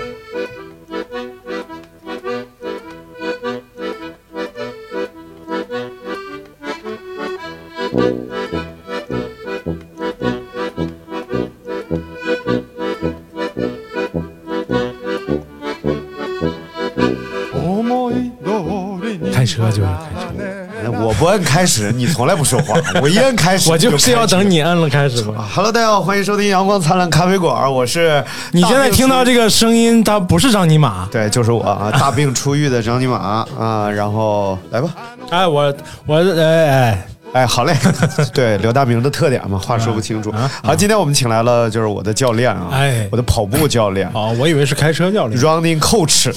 就是开始，我不按开始，你从来不说话，我一按开始，我就是要等你按了开始嘛。Hello，大家好，欢迎收听阳光灿烂咖啡馆，我是你现在听到这个声音，它不是张尼玛。对，就是我啊，大病初愈的张尼玛啊，然后来吧，哎，我我哎哎，哎，好嘞，对刘大明的特点嘛，话说不清楚。好，今天我们请来了就是我的教练啊，哎。我的跑步教练。哦，我以为是开车教练，running coach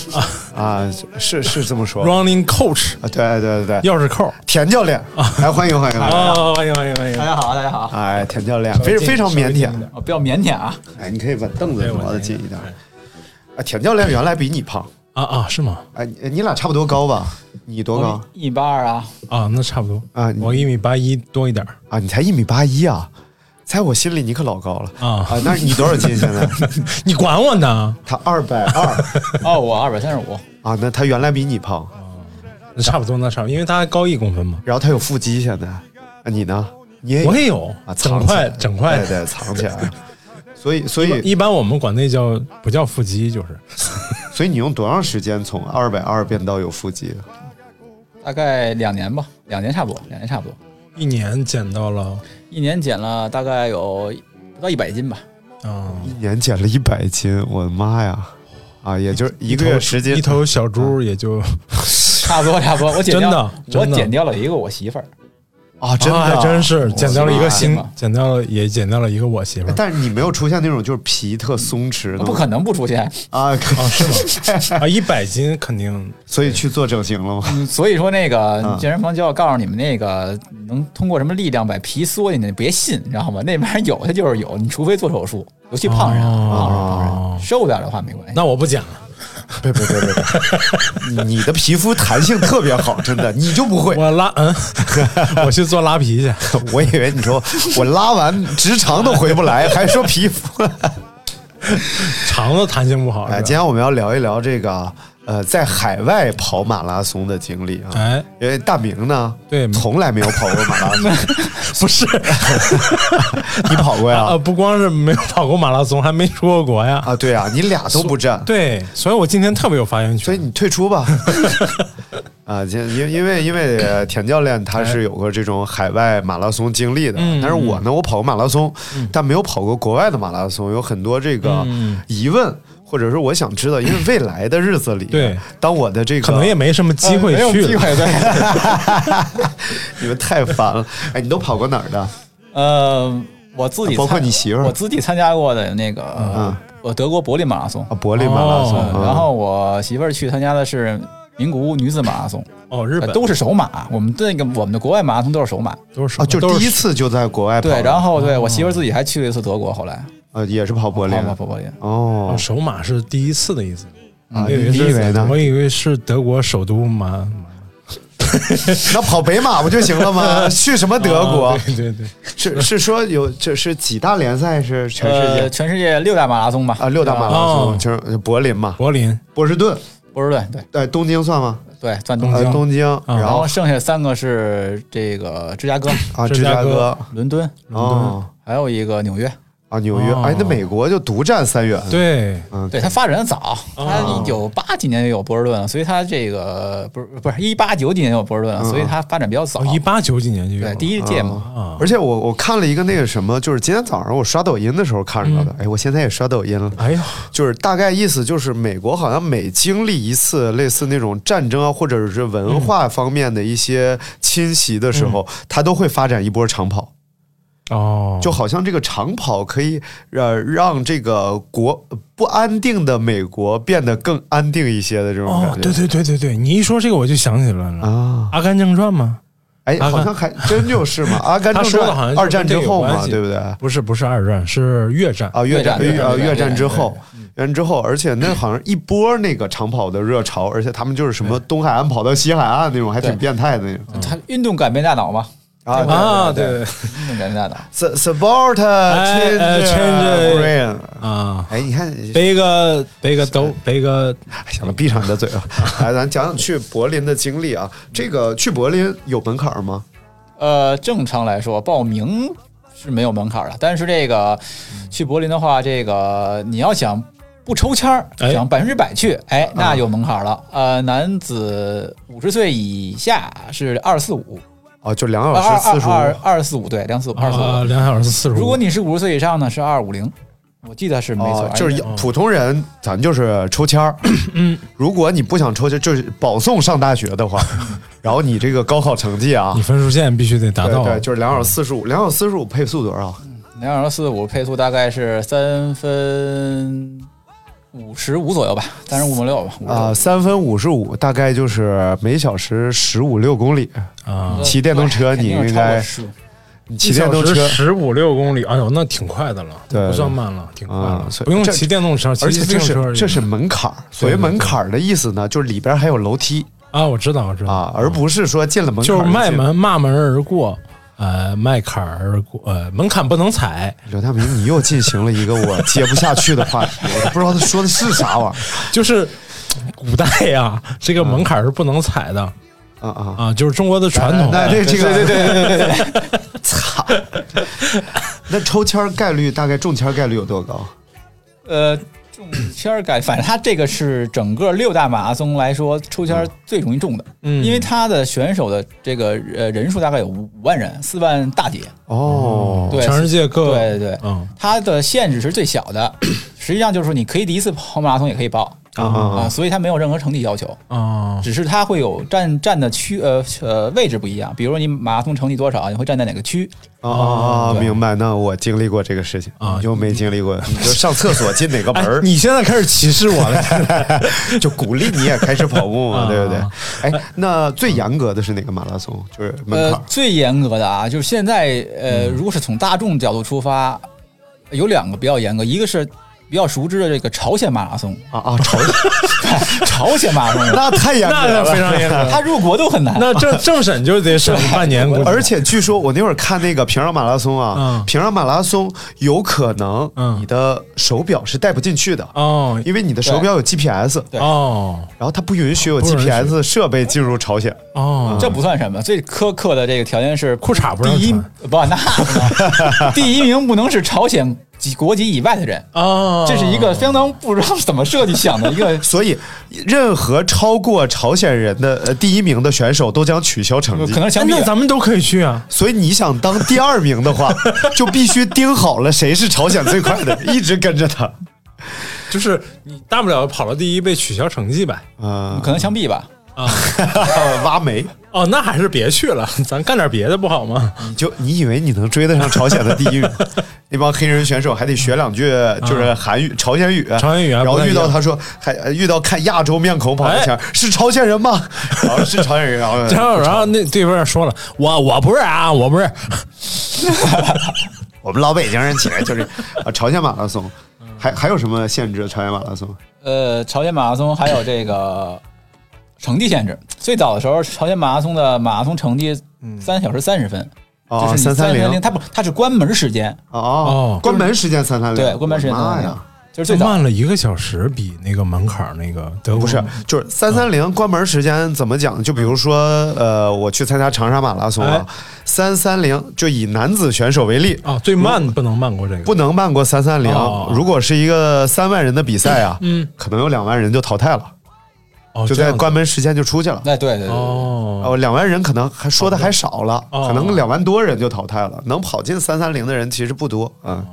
啊，是是这么说，Running Coach，啊，对对对对，钥匙扣。田教练，来欢迎欢迎，哦，欢迎欢迎欢迎。大。家好，大家好，哎，田教练非非常腼腆，我比较腼腆啊，哎，你可以把凳子挪得近一点。啊，田教练原来比你胖，啊啊，是吗？哎，你你俩差不多高吧？你多高一米八二啊，啊，那差不多啊我一米八一多一点儿啊？你才一米八一啊，在我心里你可老高了啊啊！那你多少斤现在？你管我呢？他二百二 哦，我二百三十五，啊，那他原来比你胖，那差不多，那差不多，因为他还高一公分嘛。然后他有腹肌，现在啊，你呢？你也有我也有啊，整藏起来块整块对对，藏起来了。所以所以一般我们管那叫不叫腹肌，就是所以你用多长时间从二百二变到有腹肌？大概两年吧，两年差不多，两年差不多，一年减到了？一年减了大概有不到一百斤吧，啊，一年减了一百斤，我的妈呀！啊，也就是一个月时间。一头小猪也就 差不多差不多，我减掉真的我真的。减掉了一个我媳妇儿，啊，真的啊还真是减掉了一个新妈呀，减掉了也减掉了一个我媳妇儿但是你没有出现那种就是皮特松弛的，不可能不出现，啊，可啊，是吗？啊，一百斤肯定所以去做整形了吗？嗯所以说那个嗯健身房就要告诉你们那个能通过什么力量把皮缩进去，别信，你知道吗？那玩意儿有它就是有，你除非做手术，尤其胖人，胖人胖哦人，瘦点的话没关系。那我不减了。别别别别别，你的皮肤弹性特别好，真的，你就不会。我拉嗯，我去做拉皮去。我以为你说我拉完直肠都回不来，还说皮肤。肠子弹性不好。哎，今天我们要聊一聊这个呃，在海外跑马拉松的经历啊。哎，因为大明呢，对从来没有跑过马拉松，不是 你跑过呀啊，？不光是没有跑过马拉松，还没出过国呀。啊，对啊，你俩都不占，对，所以我今天特别有发言权。所以你退出吧。啊，因因因为因为呃田教练他是有过这种海外马拉松经历的，嗯但是我呢，我跑过马拉松，但没有跑过国外的马拉松，有很多这个嗯疑问，或者说我想知道，因为未来的日子里，对，当我的这个可能也没什么机会没有去了。机会对。你们太烦了。哎，你都跑过哪儿的？呃，我自己包括参你媳妇儿我自己参加过的那个，嗯呃，德国柏林马拉松啊，，柏林马拉松。然后我媳妇儿去参加的是名古屋女子马拉松，哦，日本呃都是首马。我们的那个我们的国外马拉松都是首马。都是啊，就是第一次就在国外跑，对，然后对我媳妇儿自己还去了一次德国，后来呃也是跑柏林跑跑柏林。哦哦，首马是第一次的意思。啊，我以为你以为是，呢？我以为是德国首都马。那跑北马不就行了吗？去什么德国啊？对对对，是是说有这是几大联赛是全世呃，界全世界六大马拉松吧？啊六大马拉哦松，就是柏林嘛，柏林波士顿，波士顿，对对，东京算吗？对，算东京。呃，东京，然后然后剩下三个是这个芝加哥、啊，芝芝加哥加哥，伦敦，哦还有一个纽约。啊，纽约，哦哎，那美国就独占三元，，对，嗯，对，它发展的早，它哦一九八几年就有波士顿了，所以它这个不是不是一八九几年有波士顿，所以它发展比较早。哦，。一八九几年就有。对，第一届嘛，啊，而且我我看了一个那个什么，就是今天早上我刷抖音的时候看着的，哎，我现在也刷抖音了。哎呀，就是大概意思就是，美国好像每经历一次类似那种战争啊，或者是文化方面的一些侵袭的时候，它都会发展一波长跑。哦，就好像这个长跑可以让让这个国不安定的美国变得更安定一些的这种感觉。，哦对对对对对，你一说这个我就想起来了，啊，阿甘正传》吗？哎，好像还真就是嘛，《阿甘正传好像》二战之后嘛，对不对？不是不是二战，是越战。啊，越战越战之后，越战之后，而且那好像一波那个长跑的热潮，而且他们就是什么东海岸跑到西海岸那种，还挺变态的那种。他运动改变大脑嘛，啊啊，对对运动改变大脑。，S- support change brain。啊，哎，你看，背个背个兜，背个哎行了，闭上你的嘴吧。来，咱讲讲去柏林的经历啊。这个去柏林有门槛吗？呃，正常来说，报名是没有门槛的，但是这个去柏林的话，这个你要想不抽签儿，哎想百分之百去，哎，那有门槛了。呃，男子五十岁以下是二四五，哦，就两小二二时四十二五。二四五，对，两四五二四啊，五。两小时四十五。如果你是五十岁以上呢，是二五零，我记得是没错哦，，就是哎普通人，咱就是抽签儿。嗯，如果你不想抽签，就是保送上大学的话，然后你这个高考成绩啊你，分数线必须得达到，对对，就是两小时四十五，两小时四十五配速多少？两小时四十五配速大概是三分五十五左右吧，三十五五六吧。56啊，三分五十五，大概就是每小时十五六公里。啊，骑电动车你应该骑电动车十五六公里，哎呦，那挺快的了，对不算慢了，挺快了，不用骑电动车，骑而且这自行车是这是门槛儿。所谓门槛儿的意思呢，就是里边还有楼梯。啊，我知道，我知道。啊，而不是说进了门槛就是迈门骂门而过，呃，迈坎儿，呃，门槛不能踩，刘大明，你又进行了一个我接不下去的话题，我都不知道他说的是啥玩意儿就是古代呀，这个门槛是不能踩的儿啊啊！啊，就是中国的传统。那这这个对对对对对对，操，那抽签概率大概中签概率有多高？呃，中签儿改，反正他这个是整个六大马拉松来说抽签最容易中的，嗯。因为他的选手的这个呃人数大概有五五万人，四万大几，哦，对全世界各对对，嗯。他的限制是最小的，实际上就是说你可以第一次跑马拉松也可以报啊啊！所以它没有任何成绩要求，啊。只是它会有站站的区呃呃位置不一样，比如说你马拉松成绩多少，你会站在哪个区，啊明白，那我经历过这个事情啊。你就没经历过，你 就上厕所进哪个门哎，，你现在开始歧视我了，就鼓励你也开始跑步嘛，啊。对不对？哎，那最严格的是哪个马拉松？就是门槛，呃最严格的啊，就是现在呃，如果是从大众角度出发，有两个比较严格，一个是比较熟知的这个朝鲜马拉松，啊啊！朝鲜。朝鲜马拉松，那太严格那了，非常严格。他入国都很难。那政政审就得审半年，而且据说我那会儿看那个平壤马拉松啊嗯，平壤马拉松有可能嗯。你的手表是带不进去的，哦。因为你的手表有 GPS，对。哦。然后它不允许有 GPS 设备进入朝鲜。哦，这不算什么，最苛刻的这个条件是裤衩不是第一不，那第一名不能是朝鲜籍国籍以外的人，啊，这是一个相当不知道怎么设计想的一个。所以，任何超过朝鲜人的呃第一名的选手都将取消成绩可。能哎枪毙。那咱们都可以去啊。所以你想当第二名的话，就必须盯好了谁是朝鲜最快的，一直跟着他。就是你大不了跑到第一被取消成绩呗。啊、可能枪毙吧，啊 挖煤，哦，那还是别去了，咱干点别的不好吗？你就你以为你能追得上朝鲜的第一？那帮黑人选手还得学两句，就是韩语、朝鲜语，朝鲜语还然后遇到他说，还呃遇到看亚洲面孔跑的前，是朝鲜人吗？然 后是朝鲜人，然后然后然后那对面说了，我我不是啊，我不是。我们老北京人起来就是啊，朝鲜马拉松，还还有什么限制？朝鲜马拉松呃，朝鲜马拉松还有这个成绩限制。最早的时候，朝鲜马拉松的马拉松成绩三小时三十分，哦就是你330三零，它不，它是关门时间，哦哦关门时间三三零，对，关门时间三三零妈呀！，就是最早慢了一个小时，比那个门槛那个德国不是，就是三三零关门时间怎么讲？就比如说，呃，我去参加长沙马拉松啊哎，三三零，就以男子选手为例，啊，最慢不能慢过这个，不能慢过三三零哦。如果是一个三万人的比赛啊，嗯，可能有两万人就淘汰了，哦，就在关门时间就出去了。哎，对对对，哦，哦，两万人可能还说的还少了，哦。可能两万多人就淘汰了。能跑进三三零的人其实不多，嗯，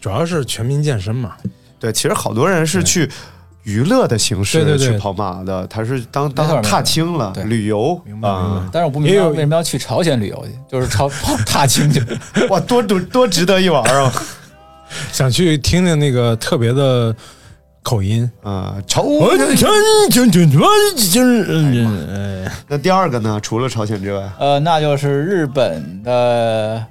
主要是全民健身嘛，对，其实好多人是去娱乐的形式去跑马的，他是当当踏青了，旅游明白明啊白，但是我不明白为什么要去朝鲜旅游去，就是朝跑 踏青去。哇，多多多值得一玩啊！想去听听那个特别的口音。啊，朝我真真真真真，那第二个呢？除了朝鲜之外，呃，那就是日本的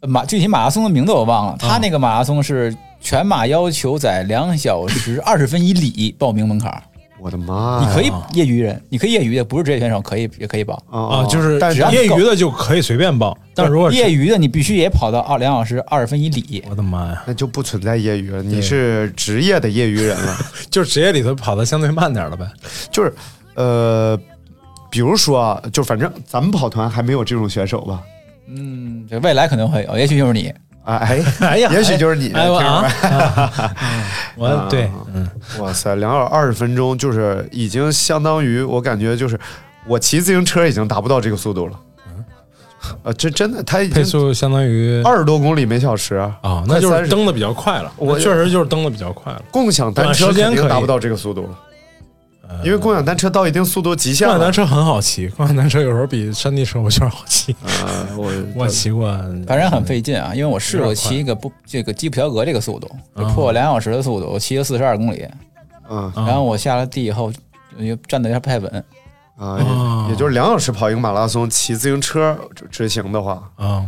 呃马，具体马拉松的名字我忘了。他那个马拉松是全马要求在两小时二十分以里报名门槛儿，我的妈呀！你可以业余人，你可以业余的，不是职业选手可以也可以报。啊啊，就是但是只要你够业余的就可以随便报，但如果是业余的，你必须也跑到二两小时二十分以里。我的妈呀，那就不存在业余了，你是职业的业余人了。就是职业里头跑的相对慢点了呗。就是呃，比如说啊，就反正咱们跑团还没有这种选手吧？嗯，这未来可能会有，也许就是你。啊，哎，哎呀，也许就是你，啊没，我对，嗯，哇塞，两小时二十分钟，就是已经相当于我感觉就是我骑自行车已经达不到这个速度了。呃，这真的，他已经配速相当于二十多公里每小时啊，快那就是蹬的比较快了。我我确实就是蹬的比较快了。共享单车短时间可以肯定达不到这个速度了，因为共享单车到一定速度极限了。共享单车很好骑，共享单车有时候比山地车我觉得好骑。啊，我 我骑过，反正很费劲啊，因为我试过骑一个不这个基普乔格这个速度，就啊破两小时的速度，我骑了四十二公里，嗯啊然后我下了地以后就站的有点不太稳，啊，哦也也就是两小时跑一个马拉松，骑自行车执执行的话，啊，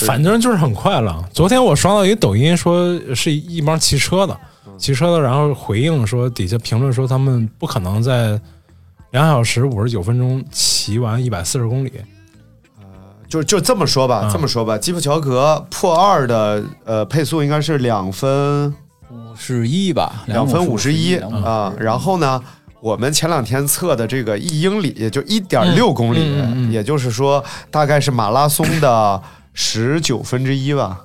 反正就是很快了。昨天我刷到一个抖音，说是一帮骑车的，嗯骑车的，然后回应说底下评论说他们不可能在两小时五十九分钟骑完一百四十公里。就就这么说吧，嗯这么说吧，基普乔格破二的呃配速应该是两分五十一吧，两分五十一啊，然后呢。我们前两天测的这个一英里，也就一点六公里，嗯嗯嗯也就是说大概是马拉松的十九分之一吧，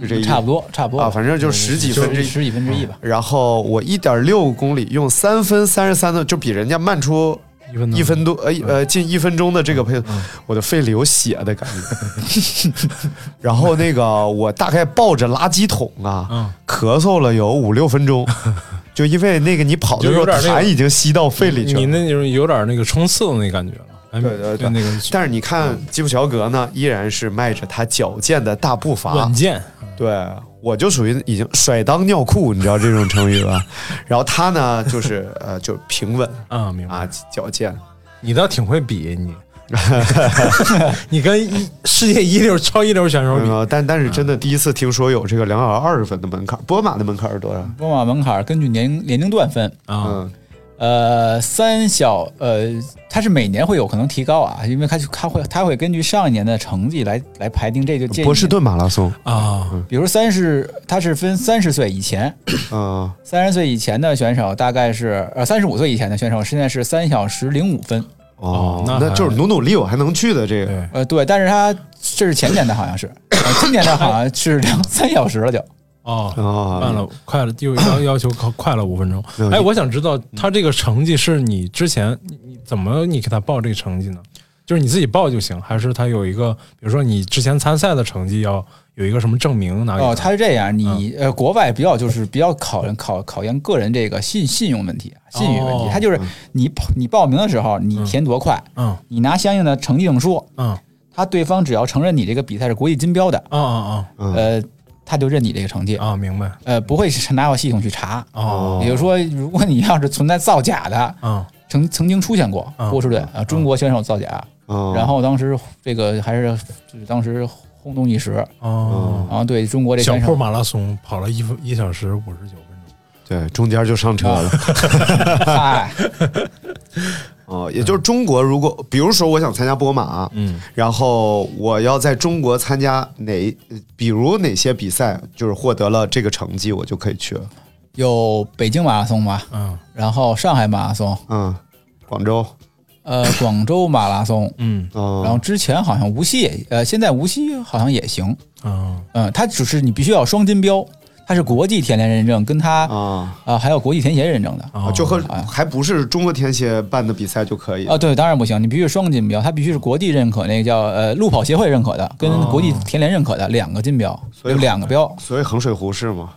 是这意思差不多差不多啊，反正就十几分之一。十几分之一吧。然后我一点六公里用三分三十三的，就比人家慢出一分多一分多，呃呃，近一分钟的这个配，我的肺里有血的感觉。然后那个我大概抱着垃圾桶啊，嗯咳嗽了有五六分钟，就因为那个你跑的时候痰已经吸到肺里去了你了。那种有点那个冲刺的那感觉了。哎对对对。那个但是你看基普乔格呢，依然是迈着他矫健的大步伐。稳，健，对，我就属于已经甩裆尿裤，你知道这种成语吧？然后他呢，就是呃，就平稳 啊，明白。啊，矫健。你倒挺会比你，你跟一世界一流、超一流选手比，嗯，但但是真的第一次听说有这个两小时二十分的门槛，波马的门槛是多少？波马门槛根据年龄年龄段分，啊，嗯呃，三小呃，它是每年会有可能提高啊，因为它就它会它会根据上一年的成绩来来排定这就建议。波士，顿马拉松，啊，比如三十，它是分三十岁以前，嗯，三十岁以前的选手大概是呃三十五岁以前的选手现在是三小时零五分，哦哦，那就是努努力，我还能去的这个。对，呃对，但是它这是前年的好像是，呃今年的好像是两三小时了就，哦，啊，慢了，快了，就要 要求快快了五分钟。哎，我想知道他这个成绩是你之前你你怎么你给他报这个成绩呢？就是你自己报就行，还是他有一个，比如说你之前参赛的成绩要有一个什么证明拿给哦，他是这样，你呃，国外比较就是比较考考考验个人这个信信用问题、信誉问题。哦。就是你跑你报名的时候，你填多快，嗯。你拿相应的成绩证书，嗯。他对方只要承认你这个比赛是国际金标的，啊啊嗯。呃，他就认你这个成绩，啊啊，明白。呃，不会是拿到系统去查。哦。也就是说，如果你要是存在造假的，嗯。曾曾经出现过嗯。波士顿啊，中国选手造假，嗯然后当时这个还是就是当时轰动一时，哦，然后对中国这选手。小铺马拉松跑了一分一小时五十九分钟，对，中间就上车了。嗨，哦，也就是中国，如果比如说我想参加波马，嗯然后我要在中国参加哪，比如哪些比赛，就是获得了这个成绩，我就可以去了。有北京马拉松吧，嗯然后上海马拉松，嗯，广州，呃，广州马拉松，嗯哦。然后之前好像无锡也，呃，现在无锡好像也行，啊嗯，它只是你必须要双金标，它是国际田联认证，跟它啊、啊还有国际田协认证的。啊就和还不是中国田协办的比赛就可以啊，对，当然不行，你必须是双金标，它必须是国际认可，那个叫呃路跑协会认可的，跟国际田联认可的两个金标，所以有两个标。所以衡水湖是吗？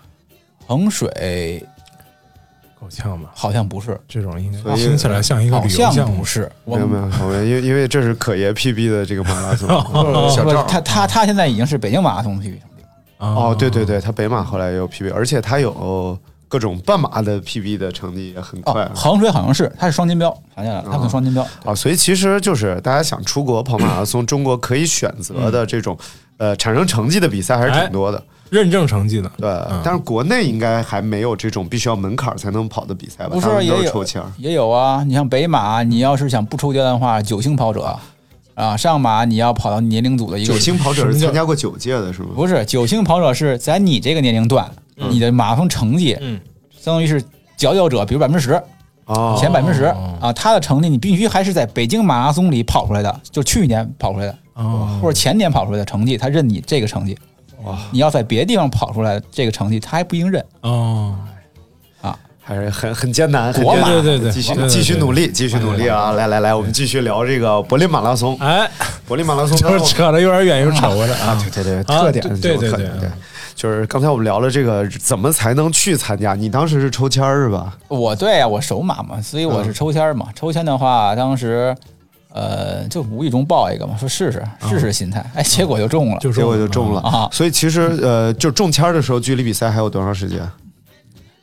衡水够呛吧？好像不是，这种应该所以听起来像一个好旅游项目像不。是，我没有没有，因为因为这是可爷 PB 的这个马拉松，小赵他他他现在已经是北京马拉松的 PB 了。哦，对对对，他北马后来也有 PB，而且他有各种半马的 PB 的成绩也很快哦，衡水好像是，他是双金标，想起来了，它可双金标。啊，所以其实就是大家想出国跑马拉松，中国可以选择的这种呃产生成绩的比赛还是挺多的，认证成绩的，对。但是国内应该还没有这种必须要门槛才能跑的比赛吧？不是也有抽签儿。也有啊，你像北马，你要是想不抽签的话，九星跑者啊，上马你要跑到年龄组的一个九星跑者是参加过九届的是吗？不是九星跑者是在你这个年龄段，你的马拉松成绩，嗯，相当于是佼佼者，比如百分之十，哦，前百分之十啊，他的成绩你必须还是在北京马拉松里跑出来的，就去年跑出来的，哦。或者前年跑出来的成绩，他认你这个成绩。哇，你要在别的地方跑出来这个成绩，他还不一定认。哦，还是很很艰难，很国马艰难。对对对继续继续努力，继续努力啊！来来来，我们继续聊这个柏林马拉松。哎，柏林马拉松 就是扯得有点远，又扯回来啊，啊。对对对，啊特点对对对对就是刚才我们聊了这个怎么才能去参加，你当时是抽签是吧？我对啊，我首马嘛，所以我嗯是抽签儿嘛。抽签的话，当时呃就无意中报一个嘛，说试试试试心态，哎，结果就中了。就结果就中了啊所以其实呃，就中签的时候，距离比赛还有多长时间？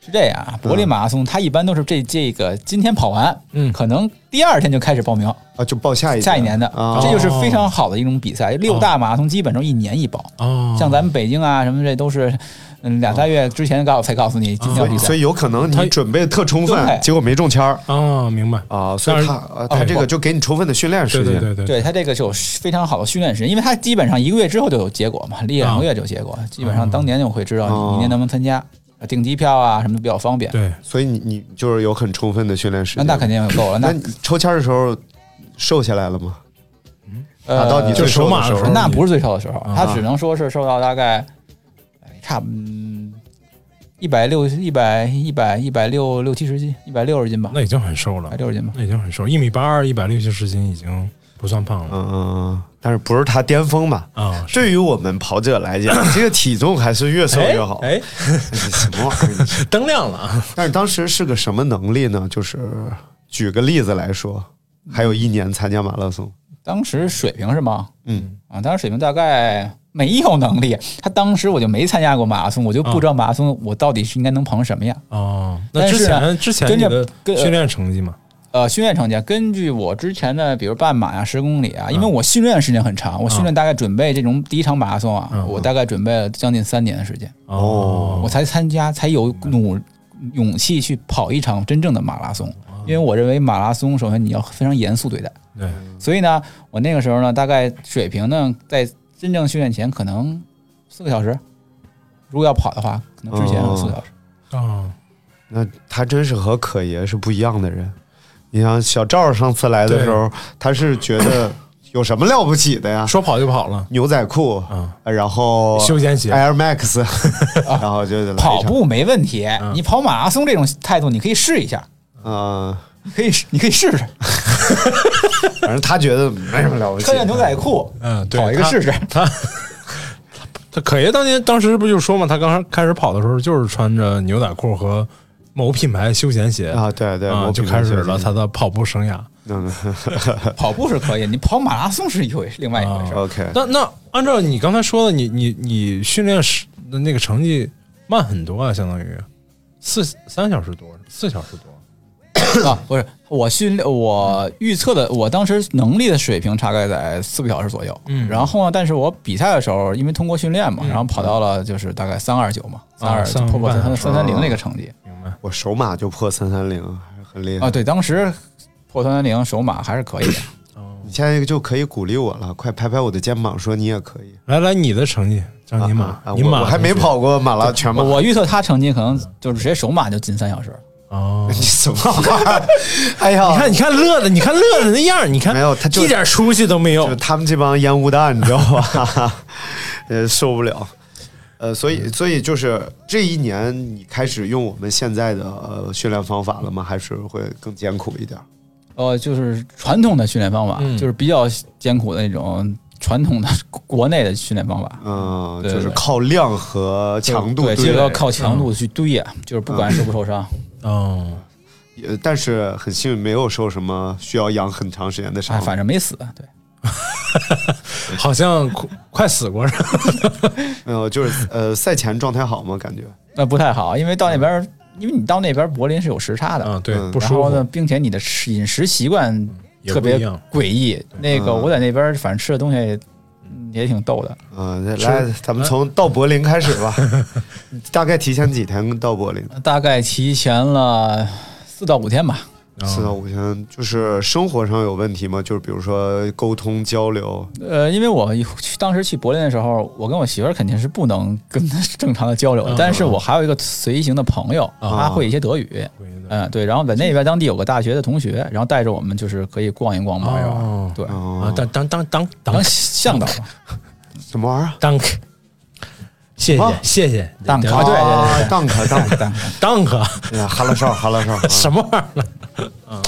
是这样啊，柏林马拉松它一般都是这这个今天跑完，嗯。可能第二天就开始报名。啊，就报下一下一年的，啊，这就是非常好的一种比赛。六大马拉松基本上一年一报，哦，像咱们北京啊什么这都是嗯两三月之前告才告诉你今天要比赛。所以所以。有可能他你准备的特充分，结果没中签儿。啊，明白。啊，所以他但是哦呃他这个就给你充分的训练时间。对对对对，对他这个就有非常好的训练时间，因为他基本上一个月之后就有结果嘛，一两个月就有结果，基本上当年就会知道哦。你明年能不能参加，订机票啊什么的比较方便。对，所以你你就是有很充分的训练时间。那那肯定有够了，那抽签的时候瘦下来了吗？呃达到你最瘦的时候马的时候，那不是最瘦的时候，啊他只能说是瘦到大概哎差不一百六一百一百一百六六七十斤，一百六十斤吧，那已经很瘦了一百，六十斤吧。那已经很瘦，一米八二，一百六七十斤已经不算胖了嗯嗯嗯，但是不是他巅峰吧？对于我们跑者来讲，这个体重还是越瘦越好。哎，什么玩意儿？灯亮了啊！但是当时是个什么能力呢？就是举个例子来说，还有一年参加马拉松，当时水平是吗？嗯，啊，当时水平大概没有能力。他当时我就没参加过马拉松，我就不知道马拉松我到底是应该能跑成什么样。哦，那之前之前跟着你的跟训练成绩嘛？呃，训练成绩啊根据我之前的，比如半马呀、十公里啊，因为我训练时间很长，我训练大概准备这种第一场马拉松啊，嗯我大概准备了将近三年的时间，哦我才参加，才有努勇气去跑一场真正的马拉松。因为我认为马拉松首先你要非常严肃对待，对，所以呢，我那个时候呢，大概水平呢，在真正训练前可能四个小时，如果要跑的话，可能之前有四个小时。啊，那他真是和可爷是不一样的人。你像小赵上次来的时候，他是觉得有什么了不起的呀？说跑就跑了，牛仔裤，嗯然后休闲鞋 Air Max，然后就跑，步没问题，你跑马拉松这种态度，你可以试一下，嗯，可以试，你可以试试 反正他觉得没什么了不起穿。件牛仔裤，嗯，跑一个试试。他他可爷当年当时不就说嘛，他刚开始跑的时候就是穿着牛仔裤和某品牌休闲鞋啊，对对，就开始了他的跑步生涯。嗯 跑步是可以，你跑马拉松是一回另外一回事儿。OK，那那按照你刚才说的，你你你训练时的那个成绩慢很多啊，相当于四三小时多，四小时多。啊，不是我训练，我预测的，我当时能力的水平大概在四个小时左右。嗯然后呢，但是我比赛的时候，因为通过训练嘛，然后跑到了就是大概三二九嘛，三二328破破三三三三零那个成绩明白？我首马就破三三零，还是很厉害啊。对，当时破三三零首马还是可以的。你现在就可以鼓励我了，快拍拍我的肩膀，说你也可以。来来，你的成绩，张尼玛啊，你马我我还没跑过马拉全马，我预测他成绩可能就是直接首马就进三小时，啊，哦，你什么玩意儿？哎呀，你看，你看乐的，你看乐的那样，你看没有他就一点出息都没有就。他们这帮烟雾弹，你知道吧？呃，受不了。呃，所以所以就是这一年，你开始用我们现在的呃训练方法了吗？还是会更艰苦一点？呃，就是传统的训练方法，嗯就是比较艰苦的那种传统的国内的训练方法。嗯，对就是靠量和强度对，对这个要靠强度去堆啊，就是不管受不受伤，嗯，呃但是很幸运没有受什么需要养很长时间的哎，伤。反正没死。对，好像快快死过似的。没有，就是呃，赛前状态好吗？感觉那不太好，因为到那边儿，因为你到那边儿柏林是有时差的，嗯，对，嗯不舒然后呢，并且你的饮食习惯特别。诡异。那个嗯我在那边儿反正吃的东西嗯也挺逗的，嗯、来，咱们从到柏林开始吧。大概提前几天到柏林？大概提前了四到五天吧。四到五天，就是生活上有问题吗？就是比如说沟通交流，呃，因为我去当时去柏林的时候，我跟我媳妇儿肯定是不能跟她正常的交流，嗯但是我还有一个随行的朋友，他会一些德语，嗯，对，然后在那边当地有个大学的同学，然后带着我们就是可以逛一逛玩一玩，哦。对，哦啊，当当当当当当向导。吧，什么玩意儿？当，谢谢谢谢谢。当对啊对对对。啊，当可当可，当当可哎呀，哈拉少哈拉哨，啊 什么玩意儿？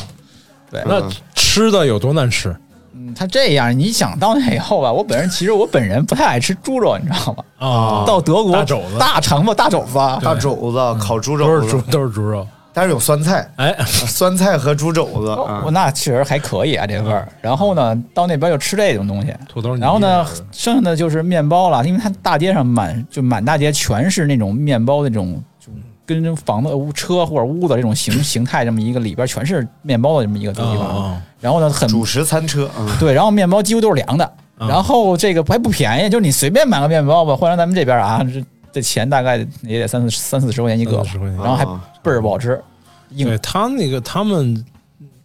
对，那吃的有多难吃？嗯他这样，你想到那以后吧，我本人其实我本人不太爱吃猪肉，你知道吗？啊，到德国大肘子。大肠子、大肘子，大肘子、烤猪肘都是猪，都是猪肉。但是有酸菜，哎，酸菜和猪肘子。那确实还可以啊，这味儿。然后呢，到那边就吃这种东西，土豆然后呢，剩下的就是面包了，因为它大街上满就满大街全是那种面包的这种，就跟房子、屋车或者屋子这种形形态，这么一个里边全是面包的这么一个地方。啊然后呢，很主食餐车，嗯，对，然后面包几乎都是凉的，啊。然后这个还不便宜，就是你随便买个面包吧，换成咱们这边啊，这这钱大概也得三四三四十块钱一个吧，30块钱然后还啊倍儿不好吃，硬对他那个他们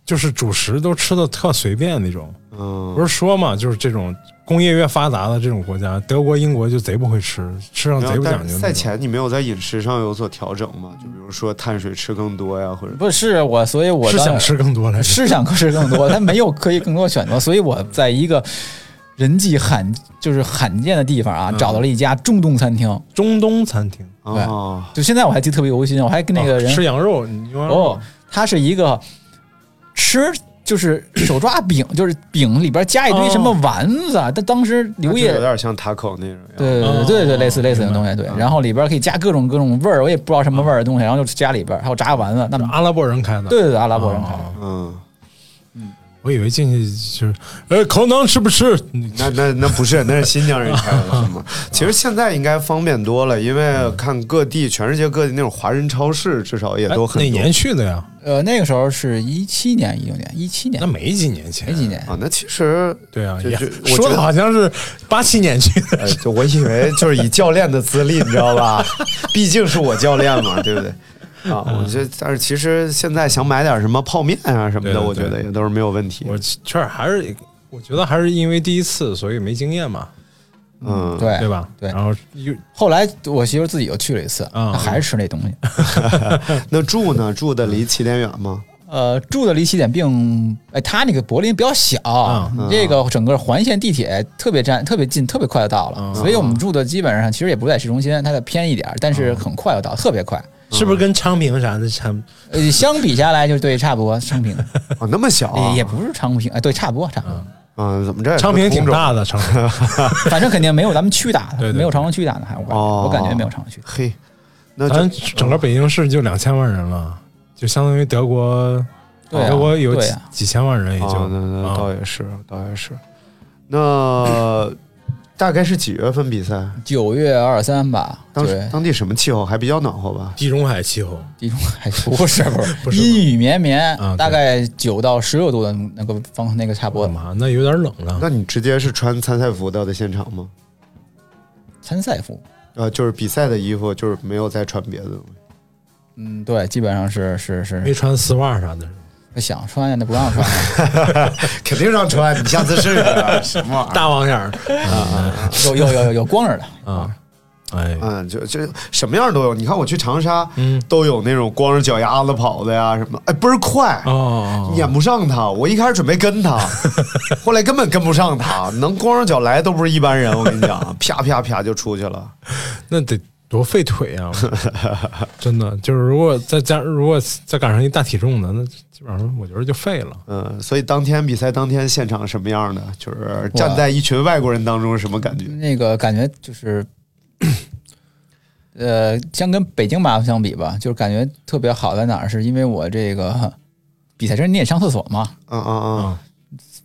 就是主食都吃的特随便那种，嗯不是说嘛，就是这种工业越发达的这种国家，德国、英国就贼不会吃，吃上贼不讲究赛前你没有在饮食上有所调整吗？就比如说碳水吃更多呀，或者不是我，所以我是想吃更多来着。是想吃更多，但没有可以更多选择，所以我在一个人迹罕就是罕见的地方啊，嗯找到了一家中东餐厅。中东餐厅哦，就现在我还记得特别犹新，我还跟那个哦人吃羊肉，哦，他是一个吃就是手抓饼，就是饼里边加一堆什么丸子，他当时刘烨有点像塔口那种。对对哦对对对，类似类似的东西，对嗯，然后里边可以加各种各种味儿，我也不知道什么味儿的东西，然后就加里边，还有炸丸子，那么阿拉伯人开的。对对对，阿拉伯人开的。哦嗯，我以为进去就是，呃，口能吃不吃？那那那不是，那是新疆人开的，是吗？其实现在应该方便多了，因为看各地，全世界各地那种华人超市，至少也哎都很多哪年去的呀？呃，那个时候是一七年、一六年、一七年那，没几年前，没几年。啊。那其实对啊，也就就我说的得好像是八七年去的。呃，就我以为就是以教练的资历，你知道吧？毕竟是我教练嘛，对不对？啊，我觉得，但是其实现在想买点什么泡面啊什么的，对对我觉得也都是没有问题。我确实还是，我觉得还是因为第一次，所以没经验嘛，嗯，对对吧？对然后又后来我媳妇自己又去了一次，啊她还是吃那东西。那住呢？住的离起点远吗？呃，住的离起点并，哎，他那个柏林比较小，啊这个整个环线地铁特别站，特别近，特别快就到了。啊所以我们住的基本上其实也不在市中心，它在偏一点儿，但是很快就到，特别快。是不是跟昌平啥的差？呃，相比下来就对，差不多昌平，哦，那么小啊。也也不是昌平，哎，对，差不多，差不多，嗯，怎么这昌平挺大的，昌平。反正肯定没有咱们区大的，对对。没有长春区大的，还我感觉哦，我感觉没有长春区。嘿，那咱整个北京市就两千万人了，就相当于德国，对啊德国有几啊。几千万人也就哦，那倒也是，倒也是。那大概是几月份比赛？九月二十三吧，当对，当地什么气候？还比较暖和吧？地中海气候，地中海 不是不是不是阴雨绵绵啊，对大概九到十六度的那个方那个差不多。我的妈，那有点冷了。那你直接是穿参赛服到的现场吗？参赛服，呃，就是比赛的衣服，就是没有再穿别的东西。嗯，对，基本上是是是没穿丝袜啥的，想穿呀，那不让穿。肯定让穿，你下次试试。什么玩意儿？大网眼儿有有有有有光着的，啊！哎，嗯，就就什么样都有。你看我去长沙，嗯都有那种光着脚丫子跑的呀，什么，哎，倍儿快，哦，撵不上他。我一开始准备跟他，后来根本跟不上他，能光着脚来都不是一般人。我跟你讲，啪啪啪就出去了。那得多费腿啊！真的，就是如果再加，如果再赶上一大体重的，那基本上我觉得就废了。嗯，所以当天比赛当天现场什么样的？就是站在一群外国人当中是什么感觉？那个感觉就是，呃，相跟北京马拉松相比吧，就是感觉特别好在哪儿？是因为我这个比赛之前你也上厕所嘛。嗯嗯嗯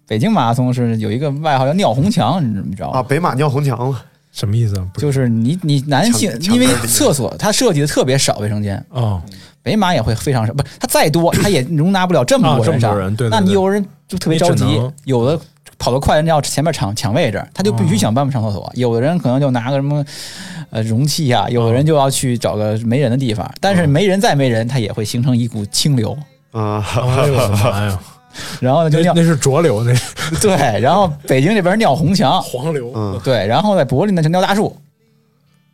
北京马拉松是有一个外号叫“尿红墙”，你知不知道？啊，北马尿红墙嘛。什么意思啊？不就是你你男性因为厕所它设计的特别少卫生间，哦，北马也会非常少，不是它再多，它也容纳不了这么多人对对那你对。有人就特别着急有的跑得快的人要前面抢抢位置，他就必须想办法上厕所；有的人可能就拿个什么呃容器呀、有的人就要去找个没人的地方。但是没人再没人，他也会形成一股清流，啊，哎呦我的妈呀！然后呢就尿那那是浊流，那对，然后北京这边尿红墙，黄流。嗯对，然后在柏林呢就尿大树，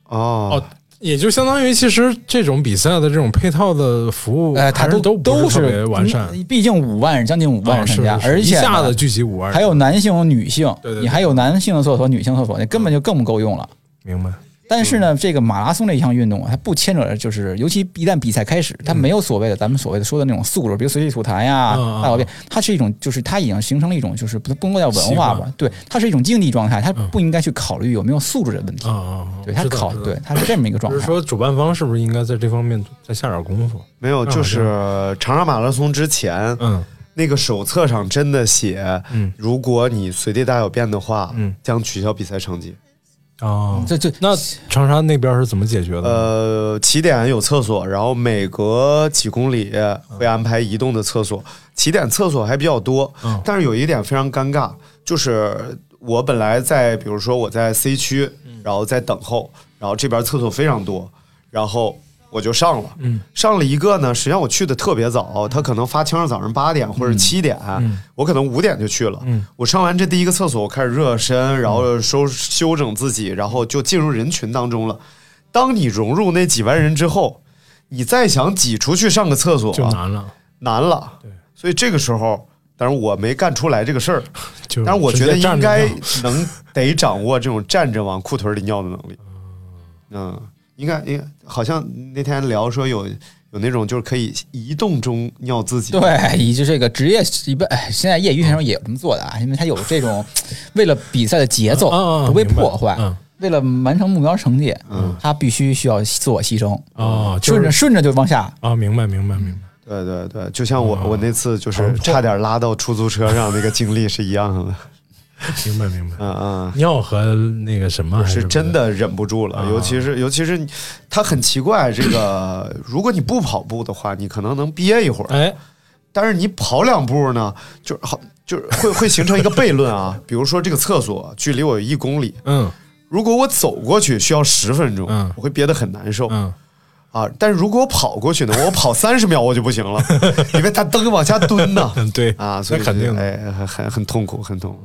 哦哦，也就相当于，其实这种比赛的这种配套的服务，哎，它都都都不是特别完善。嗯毕竟五万人，将近五万参加，而且呢下子聚集五万人，还有男性、女性，对对对你还有男性的厕所、女性厕所，那根本就更不够用了。明白？但是呢，这个马拉松这一项运动啊，它不牵扯着，就是尤其一旦比赛开始，它没有所谓的咱们所谓的说的那种素质，比如随地吐痰呀、嗯嗯大小便，它是一种，就是它已经形成了一种，就是不不能叫文习惯。化吧，对，它是一种竞技状态，它不应该去考虑有没有素质的问题！对，它知道考知道对，它是这么一个状态。就是说，主办方是不是应该在这方面再下点功夫？没有，就是长沙马拉松之前，嗯。那个手册上真的写，嗯。如果你随地大小便的话，嗯。将取消比赛成绩。哦，这这那长沙那边是怎么解决的？呃，起点有厕所，然后每隔几公里会安排移动的厕所。起点厕所还比较多，嗯但是有一点非常尴尬，就是我本来在，比如说我在 C 区，嗯然后在等候，然后这边厕所非常多，然后我就上了。嗯上了一个呢，实际上我去的特别早，他可能发枪是早上八点或者七点，我可能五点就去了。嗯我上完这第一个厕所，我开始热身，然后收修整自己，然后就进入人群当中了。当你融入那几万人之后，你再想挤出去上个厕所，就难了，难了。对，所以这个时候，但是我没干出来这个事儿，但是我觉得应该能得掌握这种站着往裤腿里尿的能力。嗯，应该应该好像那天聊说有有那种就是可以移动中尿自己。对，以及这个职业一般，哎，现在业余选手也有这么做的啊，因为他有这种为了比赛的节奏不被破坏，嗯为了完成目标成绩，他必须需要自我牺牲，哦，就是顺着顺着就往下。啊，明白明白明白。对对对，就像我、哦我那次就是差点拉到出租车上那个经历是一样的。明 白明白。嗯嗯。尿和那个什么是真的忍不住了，啊尤其是尤其是你，它很奇怪，这个如果你不跑步的话，你可能能憋一会儿，哎，但是你跑两步呢，就是好就是会会形成一个悖论啊。比如说这个厕所距离我有一公里，嗯如果我走过去需要十分钟，嗯我会憋得很难受嗯，啊。但是如果我跑过去呢，我跑三十秒我就不行了，因为他蹬往下蹲呢嗯对啊，所以那肯定的哎，很很很痛苦，很痛苦。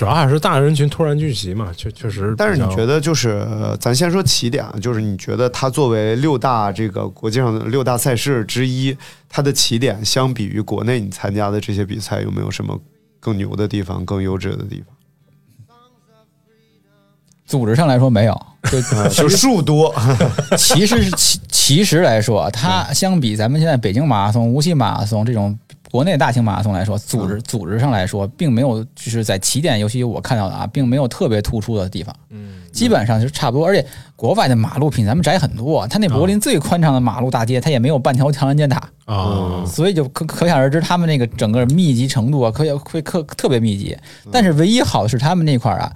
主要还是大人群突然聚集嘛，确确实。但是你觉？得，就是呃咱先说起点啊，就是你觉得它作为六大这个国际上的六大赛事之一，它的起点相比于国内你参加的这些比赛，有没有什么更牛的地方、更优质的地方？组织上来说没有，就呃就数多，其实其其实来说，它相比咱们现在北京马拉松、无锡马拉松这种国内大型马拉松来说，组织组织上来说，并没有就是在起点，尤其我看到的啊，并没有特别突出的地方。嗯，基本上就是差不多，而且国外的马路比咱们窄很多。它那柏林最宽敞的马路大街，它也没有半条长安尖塔，啊，所以就可可想而知，他们那个整个密集程度啊，可以会特特别密集。但是唯一好的是他们那块儿啊。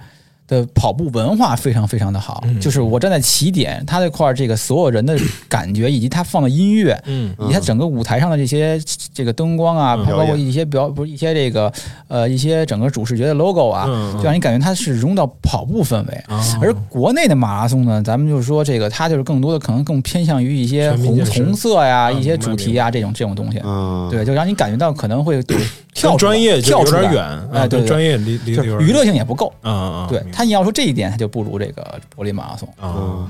的跑步文化非常非常的好，嗯。就是我站在起点，他那块儿这个所有人的感觉，以及他放的音乐，嗯。以及他整个舞台上的这些这个灯光啊，嗯包括一些表不是一些这个呃一些整个主视觉的 logo 啊，就让你感觉它是融到跑步氛围。啊。而国内的马拉松呢，咱们就是说这个它就是更多的可能更偏向于一些红红色呀、啊一些主题啊这种这种东西。嗯，对，就让你感觉到可能会有跳专业就跳有点远，哎，对，专业离离有点就是娱乐性也不够。啊啊啊！对他，你要说这一点，他就不如这个柏林马拉松。嗯，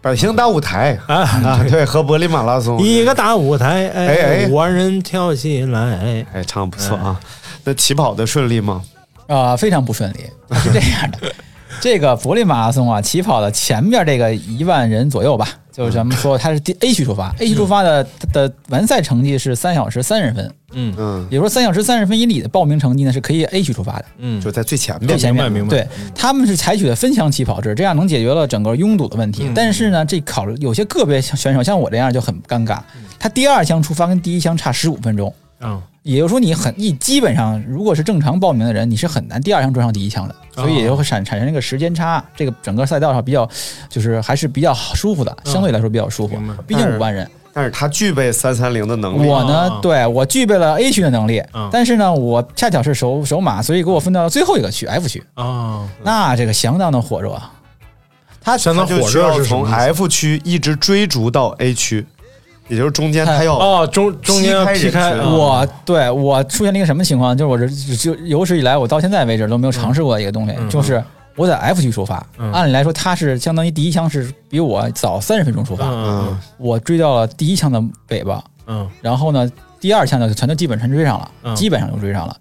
百姓大舞台啊啊，对，和柏林马拉松一个大舞台，哎哎万人跳起来，哎，唱得不错啊。那起跑的顺利吗？啊、非常不顺利。是这样的，这个柏林马拉松啊，起跑的前面这个一万人左右吧，就是咱们说它是第 A 区出发，A 区出发的它的完赛成绩是三小时三十分，嗯。嗯，也就是说三小时三十分以里的报名成绩呢是可以 A 区出发的。嗯，就在最前面。最。前面。明白明白。对，他们是采取的分枪起跑制，这样能解决了整个拥堵的问题。嗯。但是呢，这考虑有些个别选手像我这样就很尴尬，他第二枪出发跟第一枪差十五分钟，啊，也就是说你很一基本上如果是正常报名的人，你是很难第二枪追上第一枪的，所以也就会产产生一个时间差。这个整个赛道上比较就是还是比较舒服的，相对来说比较舒服。毕竟五万人，但是他具备三三零的能力。我呢啊，对我具备了 A 区的能力嗯，但是呢，我恰巧是首首马，所以给我分到了最后一个区 F 区。啊，那这个相当的火热啊。他相当火他就需要从热是什么意思？F 区一直追逐到 A 区，也就是中间他要哦，中中间劈劈开，我对我出现了一个什么情况？就是我这就有史以来我到现在为止都没有尝试过一个东西，嗯就是我在 F 区出发，嗯按理来说他是相当于第一枪是比我早三十分钟出发，嗯我追到了第一枪的尾巴，嗯然后呢，第二枪呢就全都基本全追上了，嗯基本上就追上了，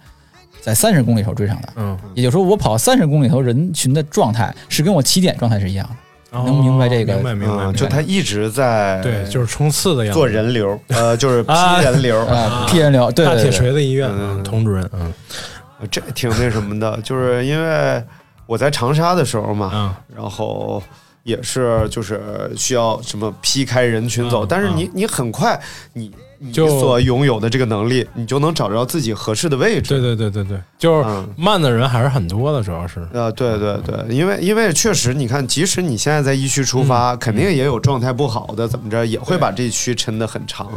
在三十公里时候追上的。嗯，也就是说，我跑三十公里头人群的状态是跟我起点状态是一样的。能明白这个哦明白明白，嗯，明白。就他一直在对，就是冲刺的样子，做人流，呃，就是劈啊人流。啊，批人流，对大铁锤的医院，嗯嗯，佟主任，嗯。这挺那什么的，就是因为我在长沙的时候嘛，嗯。然后也是就是需要什么劈开人群走，嗯但是你你很快你你所拥有的这个能力，你就能找着自己合适的位置。对对对对对，就是嗯慢的人还是很多的，主要是，呃，对对对，因为因为确实，你看，即使你现在在一区出发，嗯肯定也有状态不好的，怎么着也会把这一区抻得很长。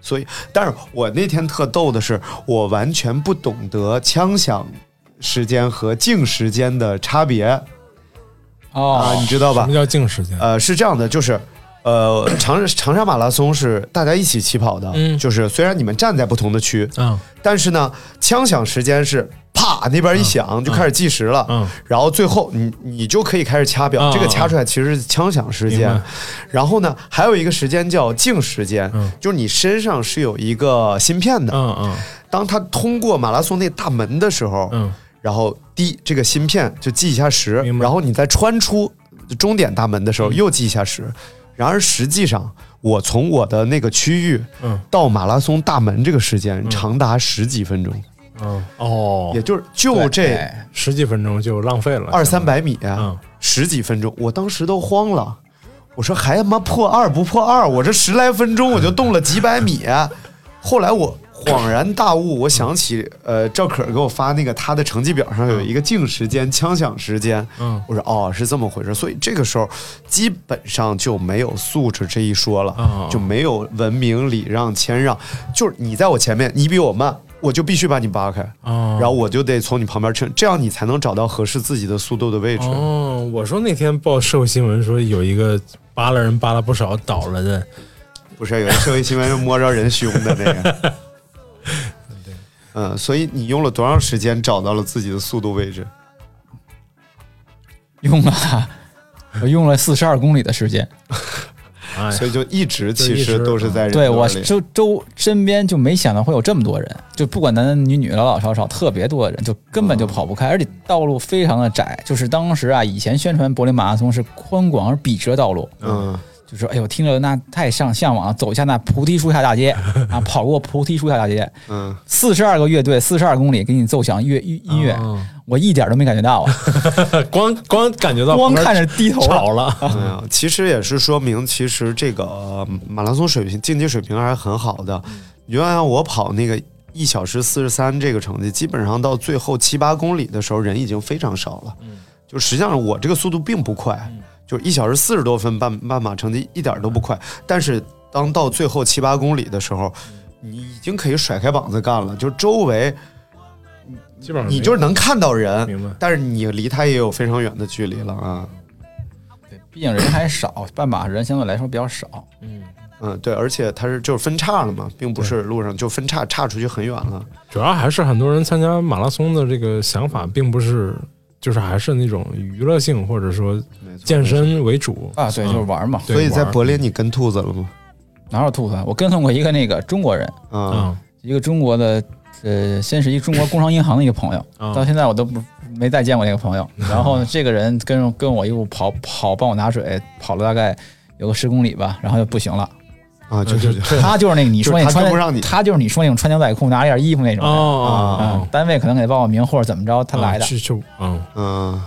所以，但是我那天特逗的是，我完全不懂得枪响时间和静时间的差别啊，哦你知道吧什么？叫静时间？呃，是这样的，就是。呃，长长沙马拉松是大家一起起跑的，嗯。就是虽然你们站在不同的区，嗯。但是呢，枪响时间是啪那边一响、就开始计时了，嗯。然后最后你你就可以开始掐表，嗯。这个掐出来其实是枪响时间。然后呢，还有一个时间叫静时间，嗯。就是你身上是有一个芯片的，嗯嗯。当它通过马拉松那大门的时候，嗯。然后滴这个芯片就记一下时，然后你再穿出终点大门的时候又记一下时。然而实际上，我从我的那个区域嗯。到马拉松大门这个时间长达十几分钟，嗯，哦。也，就是就这哎十几分钟就浪费了，二三百米，嗯。十几分钟，我当时都慌了。我说还他妈破二不破二？我这十来分钟我就动了几百米。后来我恍然大悟，我想起呃赵可给我发那个他的成绩表上有一个静时间、枪响时间。嗯我说哦是这么回事，所以这个时候基本上就没有素质这一说了，哦就没有文明礼让谦让，就是你在我前面，你比我慢，我就必须把你扒开。哦，然后我就得从你旁边蹭，这样你才能找到合适自己的速度的位置。哦，我说那天报社会新闻说有一个扒拉人扒拉不少倒了的，不是有一社会新闻是摸着人胸的那个。嗯，所以你用了多长时间找到了自己的速度位置？用了 我用了四十二公里的时间。哎，所以就一直就一直其实都是在人对我周周身边就没想到会有这么多人，就不管男男女女、老老少少，特别多的人，就根本就跑不开，而且道路非常的窄。就是当时啊，以前宣传柏林马拉松是宽广而笔直的道路，嗯，就说哎呦，听着那太上向往了，走一下那菩提树下大街 啊，跑过菩提树下大街，嗯。四十二个乐队，四十二公里给你奏响乐音音乐，哦。我一点都没感觉到啊，光光感觉到 光看着低头吵了。了，嗯，其实也是说明，其实这个呃马拉松水平竞技水平还是很好的。你就像我跑那个一小时四十三这个成绩，基本上到最后七八公里的时候，人已经非常少了。就实际上我这个速度并不快，就一小时四十多分半半马成绩一点都不快。但是当到最后七八公里的时候，你已经可以甩开膀子干了，就周围基本上你就是能看到人明白，但是你离他也有非常远的距离了啊。对，毕竟人还少，半马人相对来说比较少。嗯嗯，对，而且它是就是分叉了嘛，并不是路上就分叉岔出去很远了。主要还是很多人参加马拉松的这个想法，并不是就是还是那种娱乐性或者说健身为主啊，对，就是玩嘛。所以在柏林你跟兔子了吗？哪有兔子啊？我跟踪过一个那个中国人，啊，啊一个中国的，呃，先是一个中国工商银行的一个朋友，啊到现在我都不没再见过那个朋友。然后呢，这个人跟跟我一路跑跑帮我拿水，跑了大概有个十公里吧，然后就不行了。啊，就就就 他就是那个你说那穿不上你他就是你说那种穿牛仔裤拿了件衣服那种人。哦嗯，单位可能给他报个名或者怎么着，他来的。去就嗯，嗯，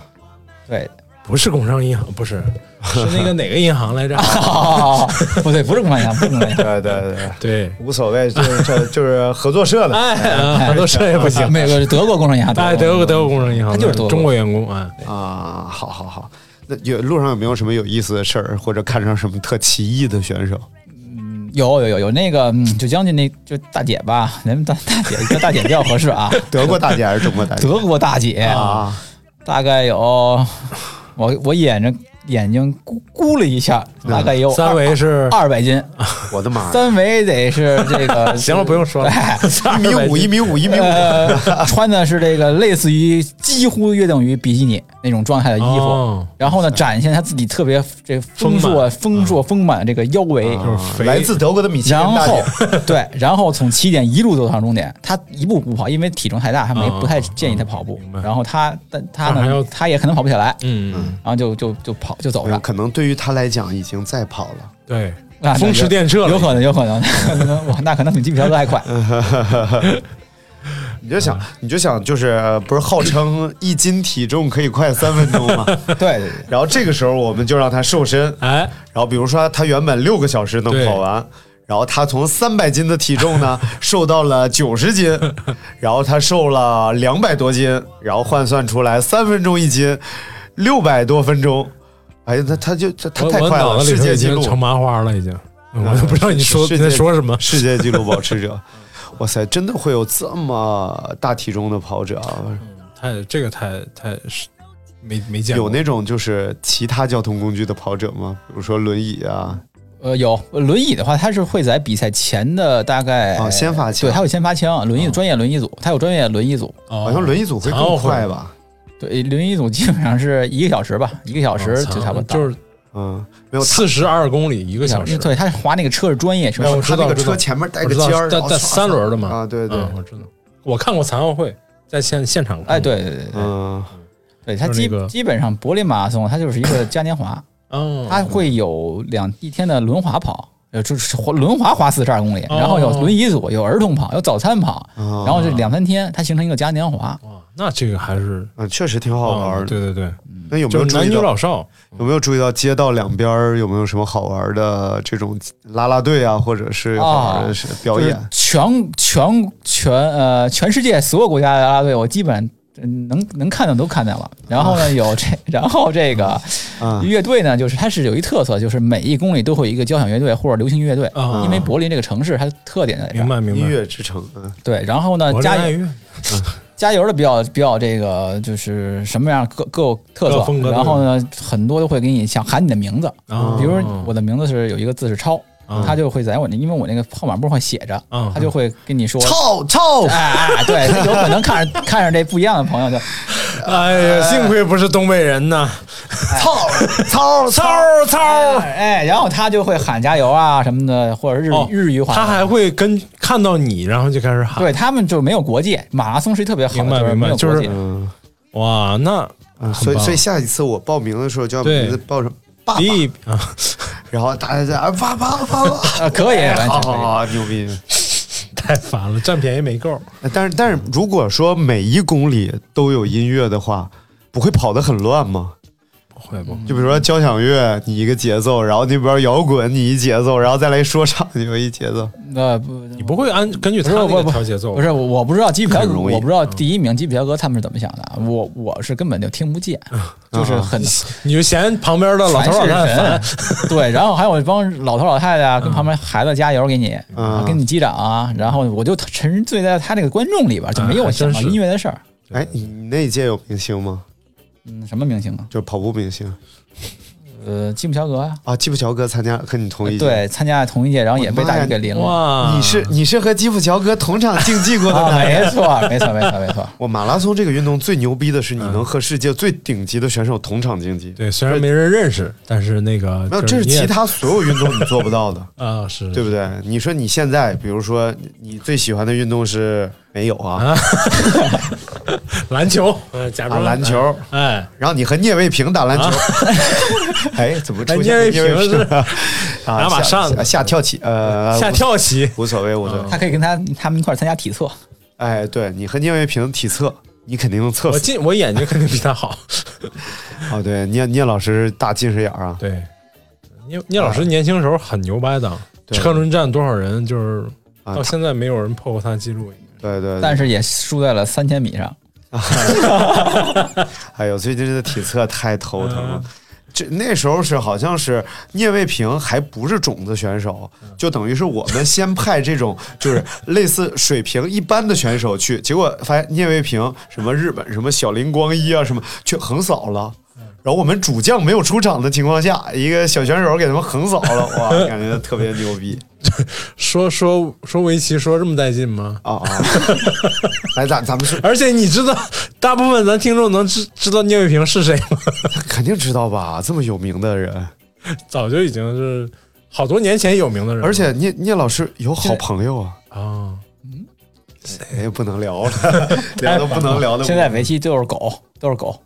对，不是工商银行，不是 是那个哪个银行来着？哦，不对，不是工商银行，不是工商银行。对对对，对，无所谓，就是这就是合作社的。哎，合作社也不行。那个德国工商银行，哎，德国德国工商银行，他就是中国员工啊，啊，好好好。那有路上有没有什么有意思的事儿，或者看上什么特奇异的选手？有有有有那个，嗯，就将近那就大姐吧，咱们大大姐叫大姐比较合适啊。德国大姐还是中国大姐？德国大姐啊，大概有，我我眼着眼睛估估了一下，大概有三围是二百斤，我的妈呀！三围得是这个 行了，不用说了，一米五，一米五，一米五。呃，穿的是这个类似于几乎约等于比基尼那种状态的衣服，哦。然后呢，展现他自己特别这丰硕、丰硕、丰满的这个腰围。就是肥。来自德国的米其林然后大，对，然后从起点一路走到终点，他一步不跑，因为体重太大，他没啊不太建议他跑步。然后他，但他呢，他也可能跑不起来，嗯，然后就就就跑就走了。可能对于他来讲已经在跑了。对，那风驰电掣了有可能，有可能，可能哇，那可能比机票都还快。你就想，你就想，就是呃不是号称一斤体重可以快三分钟吗？对，然后这个时候我们就让他瘦身，哎，然后比如说他原本六个小时能跑完，然后他从三百斤的体重呢 瘦到了九十斤，然后他瘦了两百多斤，然后换算出来三分钟一斤，六百多分钟，哎呀，他他就他太快了，世界纪录，成麻花了，已经，我都不知道你说你在说什么。世界纪录保持者。哇塞，真的会有这么大体重的跑者啊？太这个太太是没没见过，有那种就是其他交通工具的跑者吗？比如说轮椅啊，呃，有轮椅的话，他是会在比赛前的大概哦先发枪对，他有先发枪，轮椅专业轮椅组，他有专业轮椅组，好好像轮椅组会更快吧？对，轮椅组基本上是一个小时吧，一个小时就差不多到，就是嗯，没有他四十二公里一个小时，对，他滑那个车是专业车那个知道知道。车前面带个尖儿，带带三轮的嘛。啊，对对，嗯，我知道，我看过残奥会，在现现场看，哎，对对对对。嗯，对，他基基本上柏林马拉松，它就是一个嘉年华，哦，它会有两一天的轮滑跑。呃，就是滑轮滑滑四十二公里，哦。然后有轮椅组，有儿童跑，有早餐跑，哦。然后这两三天它形成一个嘉年华。哇，那这个还是嗯，确实挺好玩哦的。对对对，那有没有男女老少，有没有注意到街道两边儿有没有什么好玩的这种啦啦队啊，或者是好玩的表演？就是全全全呃全世界所有国家的啦啦队，我基本嗯能能看的都看见了。然后呢，有这，然后这个啊乐队呢，就是它是有一特色，就是每一公里都会有一个交响乐队或者流行乐队，啊因为柏林这个城市它的特点在这儿。明白明白，音乐之城，嗯，对，然后呢，加油国家乐加油的比较比较这个就是什么样各各有特色。然后呢，很多都会给你想喊你的名字，啊比如我的名字是有一个字是超。啊他就会在我那，因为我那个号码簿上写着，啊他就会跟你说，操操！哎哎，对，他有可能看着看着这不一样的朋友就，哎呀，幸亏不是东北人呐，操操操操！哎，然后他就会喊加油啊什么的，或者日哦日语话，他还会跟看到你，然后就开始喊。对他们就没有国界，马拉松是一特别好的，明白就是明白就是哇，那啊所以所以下一次我报名的时候就要对。名字报上爸爸，啊，然后大家在啊爸爸爸爸，啊，可以，完全可以。啊牛逼！太烦了，占便宜没够。但是但是如果说每一公里都有音乐的话，不会跑得很乱吗？不会不会，就比如说交响乐，你一个节奏，然后那边摇滚你一节奏，然后再来说唱，你有一节奏。那不，你不会按根据他那个调节奏，不是我我不知道基普乔格，很容易我不知道第一名基普乔格他们是怎么想的，我我是根本就听不见，就是很你就嫌旁边的老头老太太烦。对，然后还有一帮老头老太太啊，跟旁边孩子加油给你，啊跟你击掌啊，然后我就沉醉在他那个观众里边，就没有啊想到音乐的事儿。哎，你那一届有明星吗？嗯，什么明星啊？就是跑步明星。呃，基普乔格呀，啊，基普乔格参加和你同一届，对，参加同一届，然后也被大鱼给淋了。哇，你是你是和基普乔格同场竞技过的 啊，没错，没错，没错，没错。我 马拉松这个运动最牛逼的是，你能和世界最顶级的选手同场竞技。对，虽然没人认识，但是那个没有，这是其他所有运动你做不到的，啊，是对不对？你说你现在，比如说你最喜欢的运动是没有啊？啊，篮球，呃，假啊，装篮球。哎，然后你和聂卫平打篮球，哎，怎么出现？聂卫聂卫平是 啊？拿把下扇子。下下跳棋，呃，下跳棋，无所谓，无所谓。他可以跟他他们一块儿参加体测，哎，对你和聂卫平体测，你肯定能测死。我近我眼睛肯定比他好。哦，对，聂聂老师大近视眼儿啊，对，聂聂老师年轻时候很牛掰的，对。车轮战多少人，就是啊到现在没有人破过他记录。对对，但是也输在了三千米上。哎呦，最近这个体测太头疼了。这那时候是好像是聂卫平还不是种子选手，就等于是我们先派这种就是类似水平一般的选手去，结果发现聂卫平什么日本什么小林光一啊什么却横扫了。然后我们主将没有出场的情况下，一个小选手给他们横扫了，哇，感觉特别牛逼说说说围棋说这么带劲吗？啊啊！来，咱咱们是 而且你知道，大部分咱听众能知知道聂卫平是谁吗？肯定知道吧？这么有名的人，早就已经是好多年前有名的人，而且聂聂老师有好朋友啊。啊，哎，不能聊了，聊都不能聊的。现在围棋就是狗，都是狗，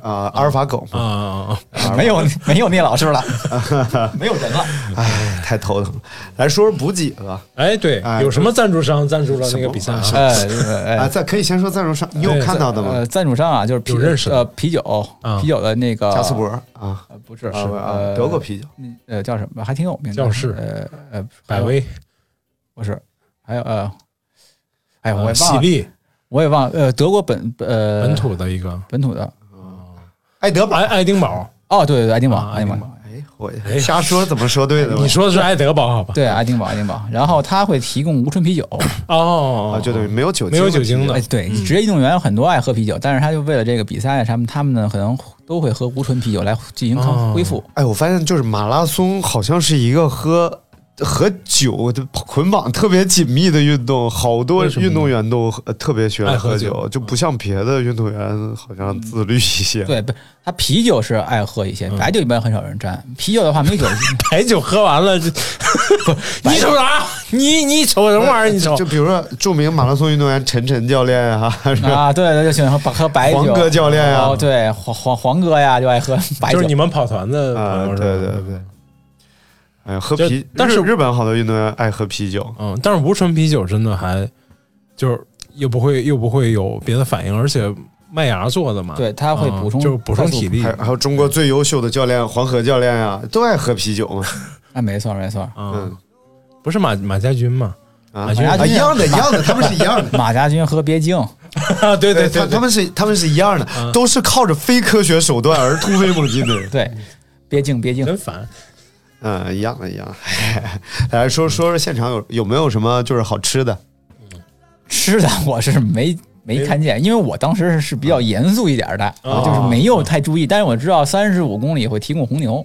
啊，阿尔法狗啊嘛，啊啊！没有没有聂老师了，没有人了。哎，太头疼了。来说说补给吧。哎，对哎，有什么赞助商赞助了那个比赛？哎哎啊，咱可以先说赞助商，你有哎看到的吗？呃，？赞助商啊，就是啤有认识的。呃啤酒啊。啤酒的那个加斯伯啊，呃不是是呃德国啤酒。嗯呃叫什么？还挺有名的。教室呃呃百威、不是还有呃哎我呃也忘了。我也忘了呃德国本呃本土的一个，本土的爱德堡。爱。爱丁堡，哦对对对爱丁堡啊爱丁堡。哎，我 瞎说怎么说对的吧？你说的是爱德堡好吧？对爱丁堡爱丁堡，然后他会提供无醇啤酒，哦啊，就等于没有酒精，没有酒精的。哎，对，职业运动员有很多爱喝啤酒，但是他就为了这个比赛，他们他们呢可能都会喝无醇啤酒来进行哦。康恢复。哎，我发现就是马拉松好像是一个和和酒的捆绑特别紧密的运动，好多运动员都呃特别喜欢爱喝喝酒就不像别的运动员好像自律一些。对，不，他啤酒是爱喝一些，嗯白酒一般很少人沾。啤酒的话没酒，白酒喝完了，就你瞅啥？你你瞅什么玩意儿？你瞅就比如说著名马拉松运动员陈晨教练啊，啊，对对，就喜欢喝喝白酒。黄哥教练啊哦，对，黄黄黄哥呀，就爱喝白酒。就是你们跑团的朋啊，友对对对。哎呀，喝啤，但是日日本好多运动员爱喝啤酒，嗯，但是无醇啤酒真的还就是又不会又不会有别的反应，而且麦芽做的嘛，对它会补充嗯就是补充体力还，还有中国最优秀的教练黄河教练呀，都爱喝啤酒嘛。啊，没错没错。嗯，不是马马家军嘛？啊马军啊，一样的，一样的，他们是一样的。马家军喝别敬，啊，对对对，他他们是他们是一样的，都是靠着非科学手段而突飞猛进的。对，别敬别敬。真烦。嗯，一样的，一样的。来说说说现场有有没有什么就是好吃的？吃的我是没没看见，因为我当时是比较严肃一点的，哦就是没有太注意。但是我知道三十五公里会提供红牛，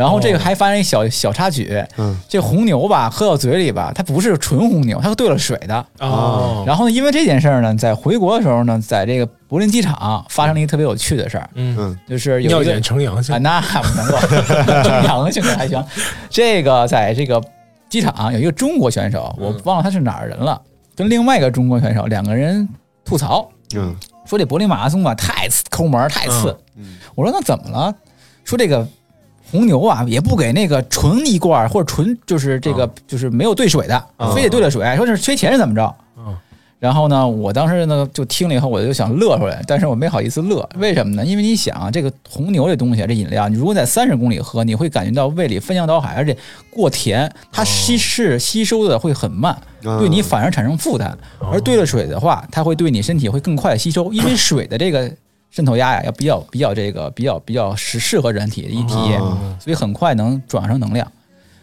然后这个还发生一小小插曲，嗯，这红牛吧喝到嘴里吧，它不是纯红牛，它是兑了水的。哦，然后呢，因为这件事儿呢，在回国的时候呢，在这个柏林机场发生了一个特别有趣的事儿，嗯，嗯。就是有一个尿检呈阳性。啊，，那不能够，正阳性的还行。这个在这个机场有一个中国选手，我忘了他是哪儿人了，跟另外一个中国选手两个人吐槽嗯。说这柏林马拉松吧太次抠门太次。嗯。我说那怎么了？说这个红牛啊也不给那个纯一罐儿或者纯就是这个就是没有兑水的，啊非得兑了水，说这是缺钱是怎么着？嗯然后呢，我当时呢就听了以后，我就想乐出来，但是我没好意思乐，为什么呢？因为你想啊，这个红牛这东西啊，这饮料，你如果在三十公里喝，你会感觉到胃里翻江倒海，而且过甜，它稀释吸收的会很慢，哦对你反而产生负担。而兑了水的话，它会对你身体会更快吸收，因为水的这个渗透压呀，要比较比较这个比较比较适适合人体的一体液，哦所以很快能转化成能量。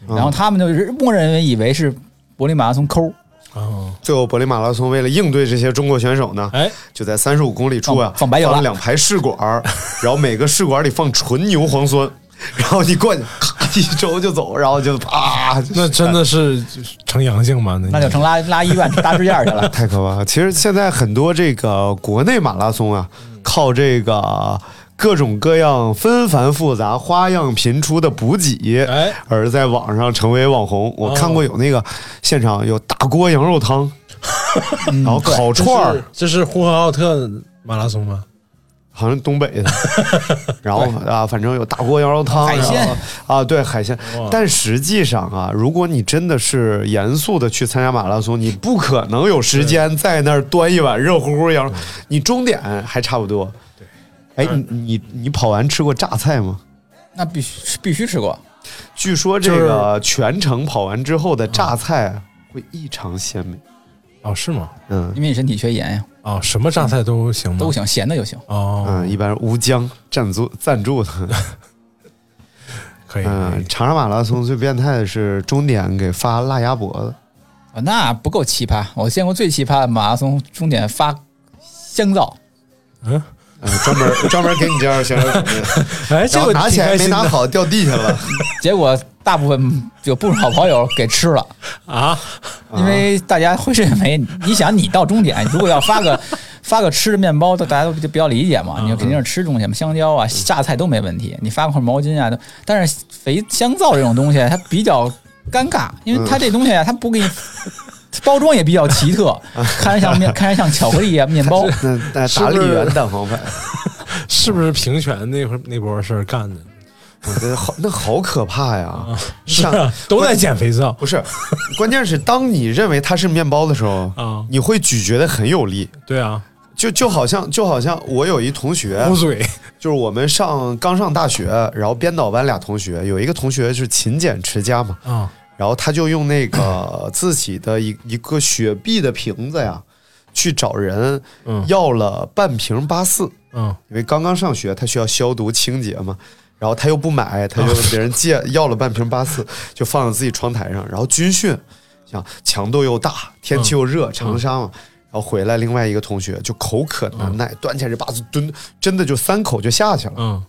嗯然后他们就是默认为以为是柏林马拉松抠。哦，最后柏林马拉松为了应对这些中国选手呢，哎，就在三十五公里处啊放放白油了了两排试管儿，然后每个试管里放纯牛磺酸，然后你过去，咔一周就走，然后就啪，那真的是成阳性吗？那就成拉拉医院搭支架去了。太可怕了。其实现在很多这个国内马拉松啊，靠这个各种各样纷繁复杂、花样频出的补给，哎而在网上成为网红。我看过有那个现场有大锅羊肉汤，然后烤串儿，这是呼和浩特马拉松吗？好像东北的，然后啊，反正有大锅羊肉汤，海鲜啊，对海鲜。但实际上啊，如果你真的是严肃的去参加马拉松，你不可能有时间在那儿端一碗热乎乎羊肉，你终点还差不多。对，哎，你你你跑完吃过榨菜吗？那必须必须吃过。据说这个全程跑完之后的榨菜会异常鲜美。哦，是吗？嗯因为你身体缺盐呀，哦，什么榨菜都行吗？都行，咸的就行。哦，嗯，一般是吴江赞助赞助的。可以。嗯以，长沙马拉松最变态的是终点给发辣鸭脖子。啊，那不够奇葩。我见过最奇葩的马拉松终点发香皂，嗯，嗯，专门专门给你这样香肠准备的，哎，这个然后拿起来没拿好掉地下了。结果大部分有不少跑友给吃了，啊，因为大家会认为，你想你到终点，如果要发个 发个吃的面包，大家都比较理解嘛，你肯定是吃东西嘛，香蕉啊、榨菜都没问题，你发块毛巾啊，都但是肥香皂这种东西，它比较尴尬，因为它这东西啊，它不给你。包装也比较奇特，看着像面，看着像巧克力啊面包。那那是不是达利园蛋黄粉，是不是平权那会儿那波事儿干的？我觉得好，那好可怕呀！是像啊，都在减肥上不是，关键是当你认为它是面包的时候，啊。你会咀嚼的很有力，对啊，就就好像就好像我有一同学，捂嘴就是我们上刚上大学，然后编导班俩同学，有一个同学是勤俭持家嘛，啊然后他就用那个 自己的一一个雪碧的瓶子呀，去找人嗯要了半瓶八四，嗯因为刚刚上学，他需要消毒清洁嘛。然后他又不买，他就问 别人借要了半瓶八四，就放在自己窗台上。然后军训，像强度又大，天气又热，长沙嘛。然后回来，另外一个同学就口渴难耐，端起来这八四蹲，真的就三口就下去了。嗯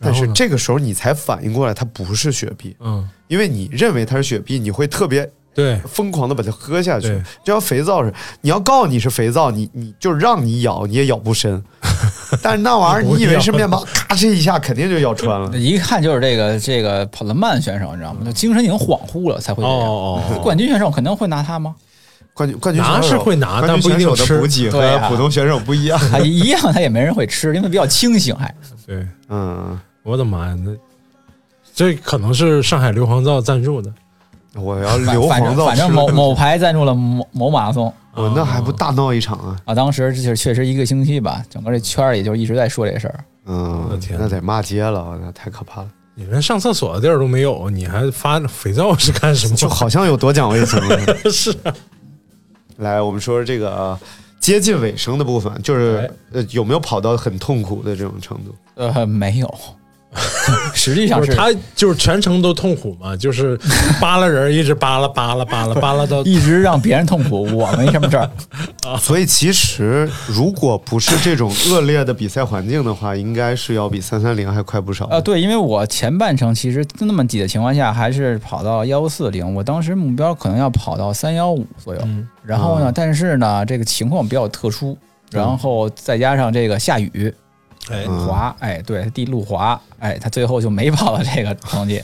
但是这个时候你才反应过来，它不是雪碧，嗯，因为你认为它是雪碧，你会特别对疯狂的把它喝下去，就像肥皂似的。你要告诉你是肥皂，你你就让你咬，你也咬不深。但是那玩意儿，你以为是面包，咔哧一下肯定就咬穿了。一看就是这个这个跑得慢选手，你知道吗？就精神已经恍惚了才会这样。哦哦冠军选手肯定会拿它吗？冠军冠军拿是会拿但不一定选手的吃补给和对啊普通选手不一样。他 一样，他也没人会吃，因为比较清醒还。对，嗯，我的妈呀，那这可能是上海硫磺皂赞助的，我要反硫磺皂反正某某牌赞助了某某马拉松 我那还不大闹一场啊？啊，当时这就是确实一个星期吧，整个这圈儿里就一直在说这事儿。我嗯的，天那得骂街了，那太可怕了。你连上厕所的地儿都没有，你还发肥皂是干什么？就好像有多讲卫生啊。是啊来，我们说说这个呃接近尾声的部分，就是哎呃有没有跑到很痛苦的这种程度？呃，没有，实际上是是他就是全程都痛苦嘛，就是扒拉人，一直扒拉扒拉扒拉扒拉到 一直让别人痛苦，我没什么事儿。所以其实如果不是这种恶劣的比赛环境的话，应该是要比三三零还快不少。呃，对，因为我前半程其实那么挤的情况下，还是跑到幺四零，我当时目标可能要跑到三幺五左右。嗯然后呢，但是呢，这个情况比较特殊，然后再加上这个下雨哎，嗯滑，哎，对，地路滑，哎，他最后就没跑到这个成绩，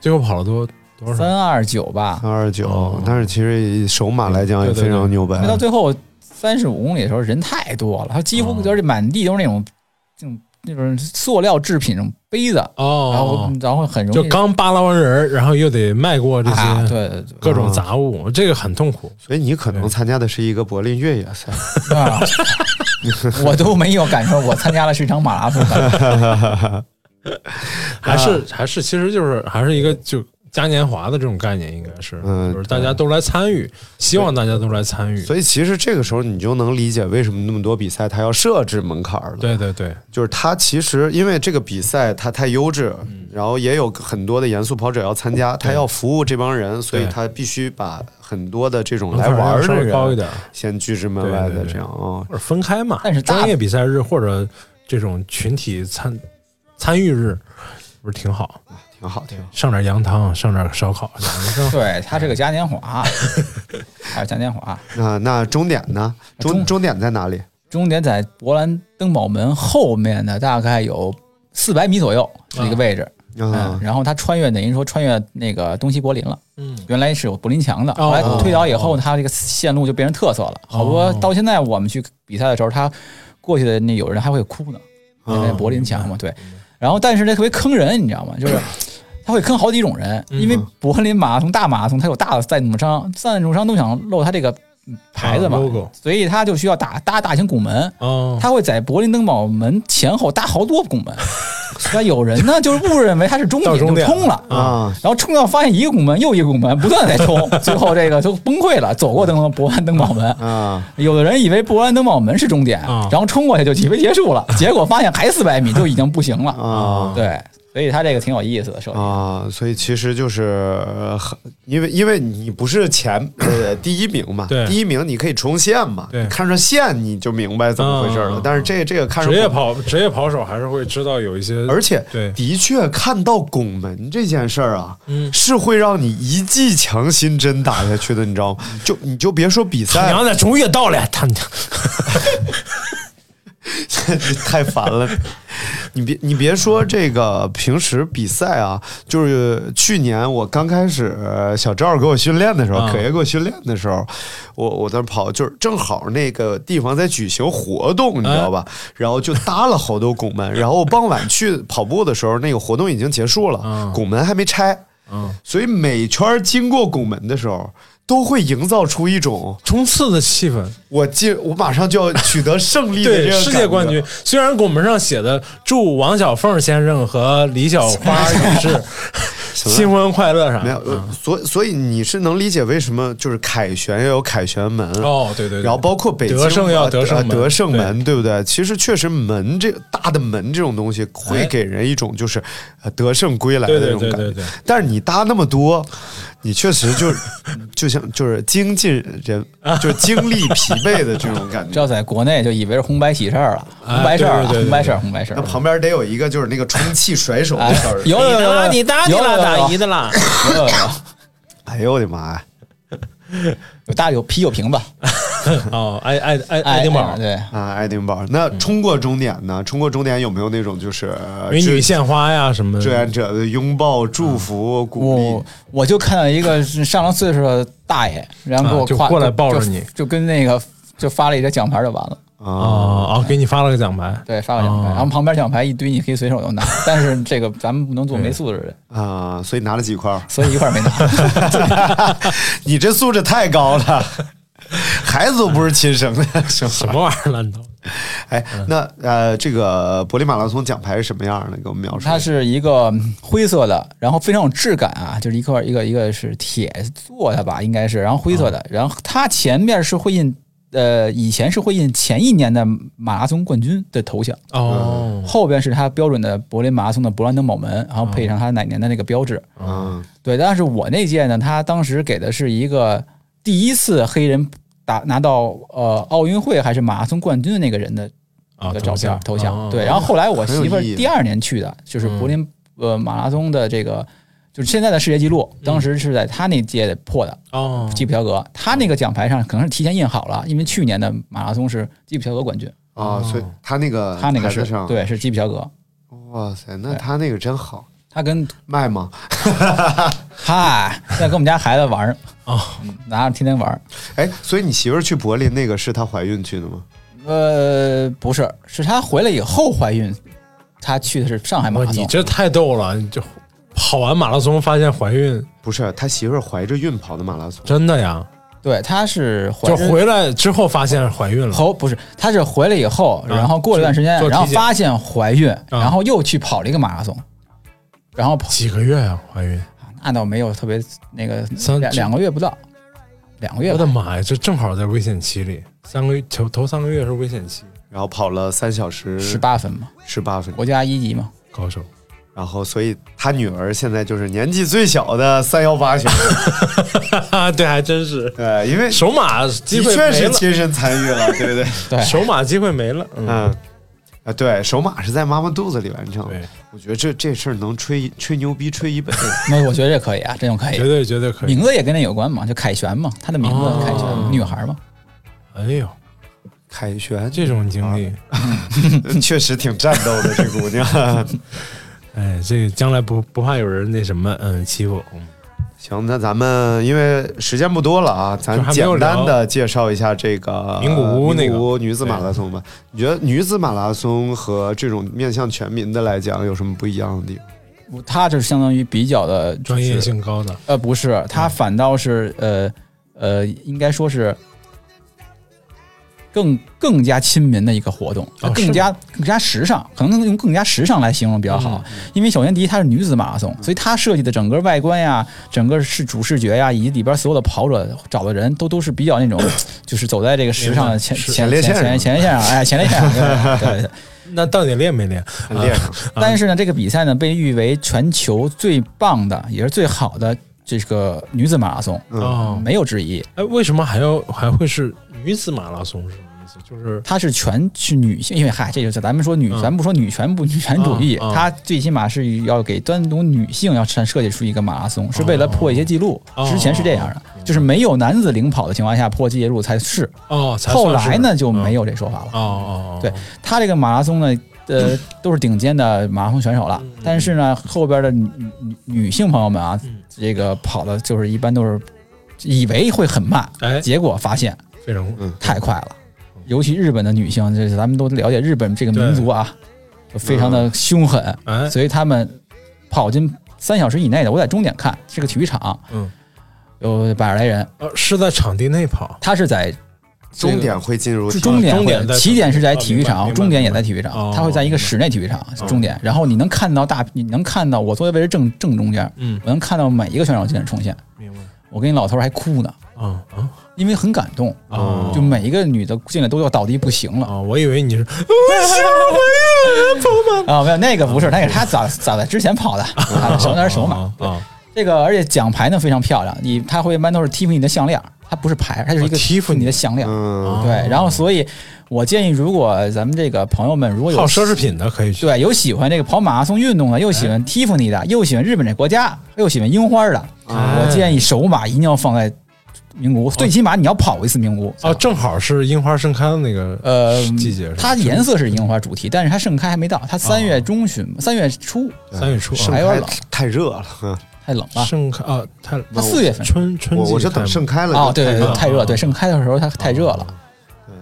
最后跑了多多少？三二九吧。三二九哦，但是其实以首马来讲也对对对非常牛掰因为。到最后三十五公里的时候人太多了，他几乎哦就是满地都是那种这种那种塑料制品杯子，哦，然后然后很容易就刚扒拉完人，然后又得迈过这啊，些对各种杂物，这个很痛苦。所以你可能参加的是一个柏林越野赛，啊，我都没有感受我参加的是一场马拉松。还是还是，其实就是还是一个就嘉年华的这种概念，应该是，嗯就是大家都来参与，希望大家都来参与。所以其实这个时候你就能理解为什么那么多比赛它要设置门槛了。对对对，就是它其实因为这个比赛它太优质，嗯然后也有很多的严肃跑者要参加，他要服务这帮人，所以对他必须把很多的这种来玩的人微高一点，先拒之门外的这样啊。或者分开嘛。但是专业比赛日或者这种群体参参与日，不不是挺好？挺好，挺好。上点羊汤，上点烧烤，对，它是个嘉年华，还是嘉年华。那那终点呢？终终终点在哪里？终点在勃兰登堡门后面的大概有四百米左右那个位置。嗯啊，然后它穿越等于说穿越那个东西柏林了。嗯，原来是有柏林墙的，哦后来推倒以后，它这个线路就变成特色了。好多到现在我们去比赛的时候，他过去的那有人还会哭呢，因为柏林墙嘛，对。然后但是那特别坑人，你知道吗？就是 他会坑好几种人，因为柏林马拉松大马拉松它有大的赞助商，赞助商都想露他这个牌子嘛。所以他就需要打搭大型拱门。哦，他会在柏林登堡门前后搭好多拱门，那有人呢就是误认为他是终点就冲了。啊，然后冲到发现一个拱门又一个拱门，不断地在冲，最后这个就崩溃了，走过登伯安登堡门。啊，有的人以为伯安登堡门是终点，啊。然后冲过去就以为结束了，结果发现还四百米就已经不行了。啊。对，所以他这个挺有意思的设计。啊，所以其实就是因为因为你不是前 呃第一名嘛，对第一名你可以冲线嘛，对看上线你就明白怎么回事了。嗯但是这这个看上职业跑职业跑手还是会知道有一些，而且对的确看到拱门这件事儿啊，嗯是会让你一剂强心针打下去的，你知道吗？就你就别说比赛，他娘的，终于到了，他 太烦了。你别你别说这个平时比赛啊，就是去年我刚开始呃小赵给我训练的时候，啊可爷给我训练的时候，我我在跑，就是正好那个地方在举行活动，你知道吧？然后就搭了好多拱门，然后我傍晚去跑步的时候，那个活动已经结束了，嗯拱门还没拆，嗯，所以每圈经过拱门的时候。都会营造出一种冲刺的气氛，我进，我马上就要取得胜利的 这对个世界冠军。虽然拱门上写的“祝王小凤先生和李小花女士 新婚快乐”啥，没有，呃所所以你是能理解为什么就是凯旋要有凯旋门哦，对对对，然后包括北京德胜要德胜门。呃德胜门，对。不对？其实确实门这个大的门这种东西会哎给人一种就是呃得胜归来的那种感觉。对对对。但是你搭那么多，你确实就 就像就是精尽人，就是精力 疲惫的这种感觉。这要在国内就以为是红白喜事儿了，哎红白事儿红白事儿，红白事儿。那旁边得有一个就是那个充气甩手的哎小人。有有有有，你打你了，有有有大姨的了，有有有哎呦我的妈呀！有 大有啤酒瓶吧，哦，爱爱爱哎爱丁堡，对，啊，爱丁堡。那冲过终点呢？冲过终点有没有那种就是呃美女志献花呀什么志愿，者的拥抱、祝福、鼓我励？我就看到一个上了岁数的大爷，然后给我，啊就过来抱着你就就跟那个就发了一个奖牌就完了。啊，哦哦，给你发了个奖牌，对，发个奖牌，哦然后旁边奖牌一堆，你可以随手就拿。但是这个咱们不能做没素质的人，啊，所以拿了几块？所以一块没拿。你这素质太高了，孩子都不是亲生的？什么玩意儿烂头？哎，那呃，这个柏林马拉松奖牌是什么样的？给我们描述。它是一个灰色的，然后非常有质感啊，就是一块一个一个是铁做的吧，应该是，然后灰色的，然后它前面是会印。呃，以前是会印前一年的马拉松冠军的头像，哦，后边是他标准的柏林马拉松的勃兰登堡门，然后配上他哪年的那个标志。嗯对，但是我那届呢，他当时给的是一个第一次黑人打拿到呃奥运会还是马拉松冠军的那个人的啊一个照片头像。哦对，然后后来我媳妇儿第二年去的，就是柏林呃马拉松的这个。就是现在的世界纪录，当时是在他那届破的哦，基普乔格，他那个奖牌上可能是提前印好了，因为去年的马拉松是基普乔格冠军，啊，所以他那个他那个是上，，对是基普乔格，哇塞，那他那个真好，他跟卖吗？嗨现在跟我们家孩子玩儿哦嗯拿着天天玩儿。哎，所以你媳妇儿去柏林那个是她怀孕去的吗？呃，不是，是她回来以后怀孕，她去的是上海马，拉松。你这太逗了！你就跑完马拉松发现怀孕，不是，他媳妇儿怀着孕跑的马拉松。真的呀？对，他是怀着就回来之后发现怀孕了，后不是，他是回来以后，啊然后过了一段时间，然后体检发现怀孕，然后又去跑了一个马拉松，然后跑几个月呀？怀孕？那倒没有特别那个三两两个月不到，两个月吧我的妈呀，这正好在危险期里，三个月头头三个月是危险期，然后跑了三小时十八分嘛，十八分，国家一级嘛。高手。然后所以他女儿现在就是年纪最小的三幺八选手，对，还真是。对，因为首马机会确是会没了，亲身参与了，对不对？对，首马机会没了。嗯，嗯，啊，对，手马是在妈妈肚子里完成我觉得这这事儿能吹吹牛逼吹一辈子。那我觉得这可以啊，这种可以绝。对绝对可以。名字也跟那有关嘛，就凯旋嘛，她的名字哦凯旋，女孩嘛。哎呦，凯旋这种经历，确实挺战斗的，这姑娘。哎，这个将来不不怕有人那什么，嗯，欺负。嗯行，那咱们因为时间不多了啊，咱简单的介绍一下这个名古屋那个女子马拉松吧。你觉得女子马拉松和这种面向全民的来讲有什么不一样的地方？它就是相当于比较的就是专业性高的，呃，不是，它反倒是呃呃，应该说是更更加亲民的一个活动，更加更加时尚，可能用更加时尚来形容比较好。因为首先第一，它是女子马拉松，所以它设计的整个外观呀、整个是主视觉呀，以及里边所有的跑者找的人都都是比较那种，就是走在这个时尚的前是前前列腺上前前列线上，哎，前列线上，对对对。那到底练没练？练上 但是呢，这个比赛呢被誉为全球最棒的，也是最好的这个女子马拉松，哦，没有之一。哎，为什么还要还会是女子马拉松？是什么意思？就是它是全是女性，因为嗨，这就是咱们说女，嗯咱不说女权不女权主义，嗯嗯它最起码是要给单独女性要设设计出一个马拉松，是为了破一些记录。哦之前是这样的，就是没有男子领跑的情况下破记录才是，哦，才后来呢就没嗯有这说法了。哦哦，哦对，他这个马拉松呢，呃，都是顶尖的马拉松选手了，但是呢，后边的女女女性朋友们啊，这个跑的就是一般都是以为会很慢，哎，结果发现非常太快了。尤其日本的女性，这咱们都了解日本这个民族啊，就非常的凶狠，哎，所以他们跑进三小时以内的，我在终点看是个体育场，嗯，有百十来人，呃，是在场地内跑，他是在终点会进入终点会终点起点是在体育场，终点也在体育场哦，它会在一个室内体育场哦。终点，然后你能看到大，你能看到我坐在位置正正中间，嗯，我能看到每一个选手进来冲线，明白，我跟你老头还哭呢，啊啊。因为很感动，啊，就每一个女的进来都要倒地不行了。啊，我以为你是 啊，没有那个不是，那个他早 早在之前跑的，啊手那是手马，啊，这个而且奖牌呢非常漂亮，你他会一般都是 Tiffany 的项链，它不是牌，它就是一个哦，Tiffany。的项链，嗯，对，然后所以我建议，如果咱们这个朋友们如果有好奢侈品的可以去，对，有喜欢这个跑马拉松运动的，又喜欢 Tiffany 的，又喜欢日本这国家，又喜欢樱花的，哎。我建议首马一定要放在名古屋，最起码你要跑一次名古屋。啊，正好是樱花盛开的那个呃，季节，它颜色是樱花主题，但是它盛开还没到，它三月中旬、三月初三月初还有点冷太热了。嗯太冷了。盛开啊，太它四月份春春季我我是等盛开了哦，对对对，太热，啊对盛开的时候它太热了。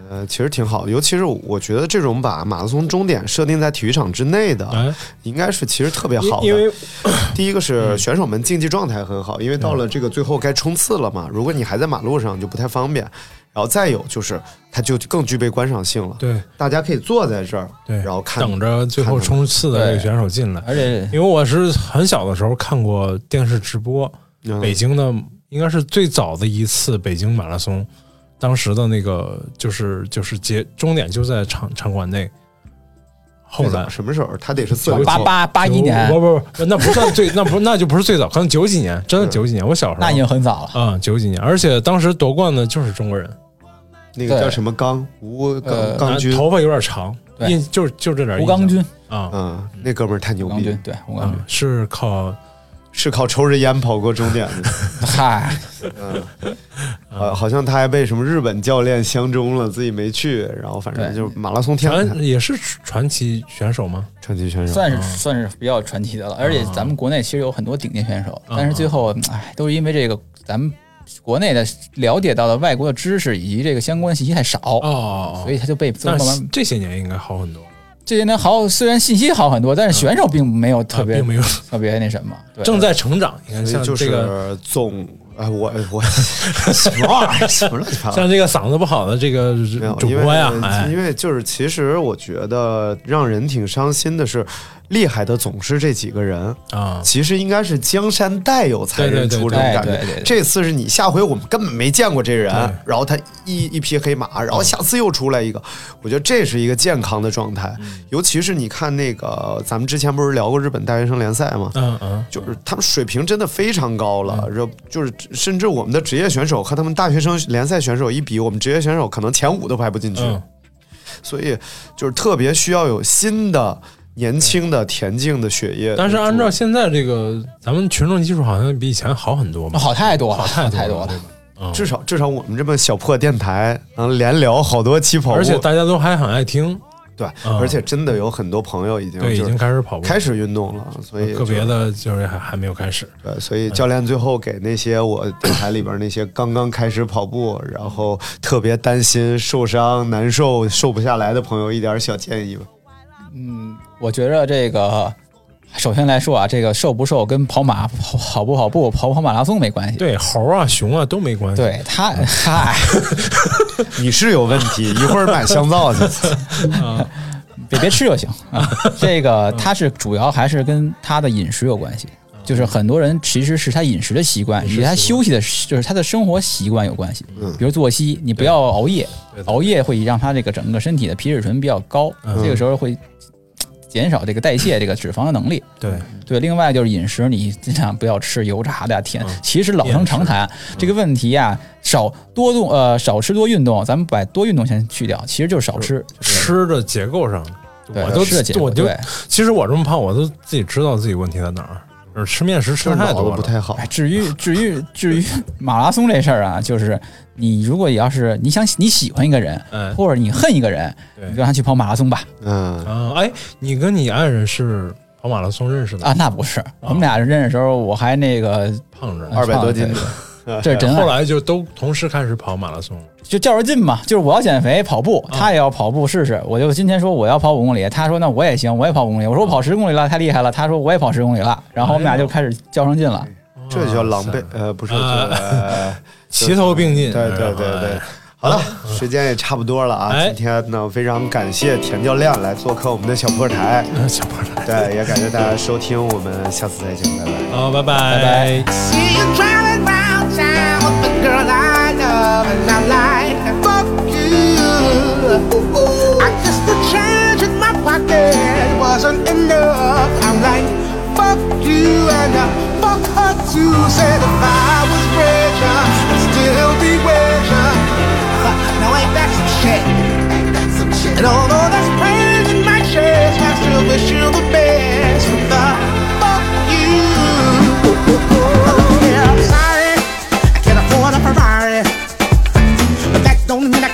呃，其实挺好，尤其是我觉得这种把马拉松终点设定在体育场之内的，哎，应该是其实特别好的。因因为第一个是选手们竞技状态很好，因为到了这个最后该冲刺了嘛，如果你还在马路上就不太方便。然后再有就是，它就更具备观赏性了。对大家可以坐在这儿，对，然后看等着最后冲刺的这个选手进来。而且因为我是很小的时候看过电视直播，嗯北京的应该是最早的一次北京马拉松，当时的那个就是就是结终点就在场场馆内。后来。什么时候？他得是四八八八一年。不不不，那不算最，那不 那就不是最早，可能九几年，真的九几年，我小时候。那已经很早了。嗯，九几年，而且当时夺冠的就是中国人，那个叫什么刚吴呃刚刚军。啊，头发有点长，印就是就这点印象。吴刚军，啊。嗯，那哥们儿太牛逼对吴刚啊军，，是靠是靠抽着烟跑过终点的。嗨，嗯，呃，好像他还被什么日本教练相中了，自己没去，然后反正就马拉松天才。传也是传奇选手吗？传奇选手。算是算是比较传奇的了。而且咱们国内其实有很多顶尖选手，但是最后，哎，都是因为这个咱们国内的了解到的外国的知识以及这个相关信息太少，哦，所以他就被但是慢慢这些年应该好很多，这些年好，虽然信息好很多，但是选手并没有特别啊并没有特别那什么，对正在成长。你看，像这个是总啊，我我什么玩意儿？什么乱七八糟？像这个嗓子不好的这个主播呀，为哎，因为就是其实我觉得让人挺伤心的是，厉害的总是这几个人。啊，其实应该是江山代有才人出这种感觉。这次是你，下回我们根本没见过这人，然后他一一匹黑马，然后下次又出来一个，我觉得这是一个健康的状态。嗯尤其是你看那个，咱们之前不是聊过日本大学生联赛吗？嗯嗯，就是他们水平真的非常高了，然后就是甚至我们的职业选手和他们大学生联赛选手一比，我们职业选手可能前五都排不进去。嗯所以就是特别需要有新的、年轻的、田径的血液。但是按照现在这个，咱们群众基础好像比以前好很多嘛，好太多了，好太太了多了。嗯至少至少我们这么小破电台能连聊好多期跑步，而且大家都还很爱听，对，嗯而且真的有很多朋友已经对，已经开始跑步，开始运动了，所以个别的就是还还没有开始。对，所以教练最后给那些我电台里边那些刚刚开始跑步，然后特别担心受伤、难受、瘦不下来的朋友一点小建议吧。我觉着这个，首先来说啊，这个瘦不瘦跟跑马、跑跑不跑步、跑不跑马拉松没关系。对，猴啊、熊啊都没关系。对他，嗨，你是有问题，一会儿买香皂去。别别吃就行啊。这个它是主要还是跟他的饮食有关系。就是很多人其实是他饮食的习惯与他休息的，就是他的生活习惯有关系。比如作息，你不要熬夜熬夜会让他这个整个身体的皮质醇比较高，嗯。这个时候会减少这个代谢这个脂肪的能力。对。对，另外就是饮食，你尽量不要吃油炸的呀、甜。嗯。其实老生常谈，这个问题呀，少多动呃少吃多运动，咱们把多运动先去掉，其实就是少吃。吃的结构上，对我都我就对。其实我这么胖，我都自己知道自己问题在哪儿，就是吃面食吃太多了，不太好哎，。至于至于至于马拉松这事儿啊，就是你如果要是你想你喜欢一个人，哎或者你恨一个人，你就让他去跑马拉松吧。嗯，啊，哎，你跟你爱人是跑马拉松认识的啊，那不是，我们俩认识的时候，我还那个胖着呢，二百多斤 这是真爱后。来就都同时开始跑马拉松了。就较着劲嘛，就是我要减肥跑步，他也要跑步试试。我就今天说我要跑五公里，他说那我也行，我也跑五公里。我说我跑十公里了，太厉害了。他说我也跑十公里了，然后我们俩就开始较上劲了。这叫狼狈，呃，不是，就呃 齐头并进，对对对对。好了，时间也差不多了啊！哎今天呢，非常感谢田教练来做客我们的小破台，哎，小破台，对，也感谢大家收听，我们下次再见，拜拜。好，拜拜，拜拜。Town with the girl I love, and I'm like, fuck you. I guess the change in my pocket wasn't enough. I'm like, fuck you, and uh, fuck her too. Said if I was richer, I'd still be richer. Now ain't that some shit? And although there's pain in my chest, I still wish you the best. But the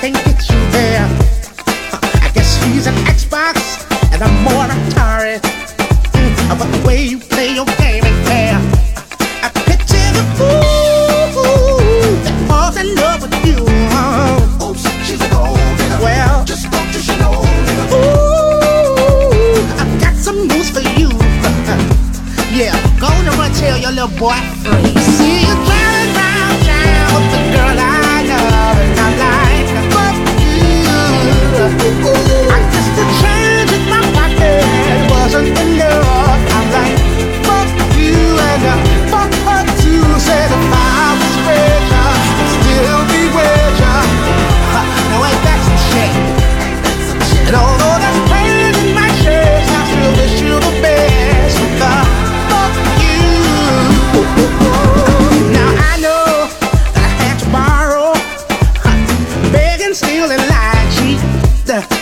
don't mean I can't get you there. I guess she's an Xbox and I'm more Atari. But the way you play your game ain't fair. I picture the fool that falls in love with you. Oh, she's a gold Well, just don't you know? Ooh, I've got some news for you. yeah, go on and tell your little boy free. feeling like she's the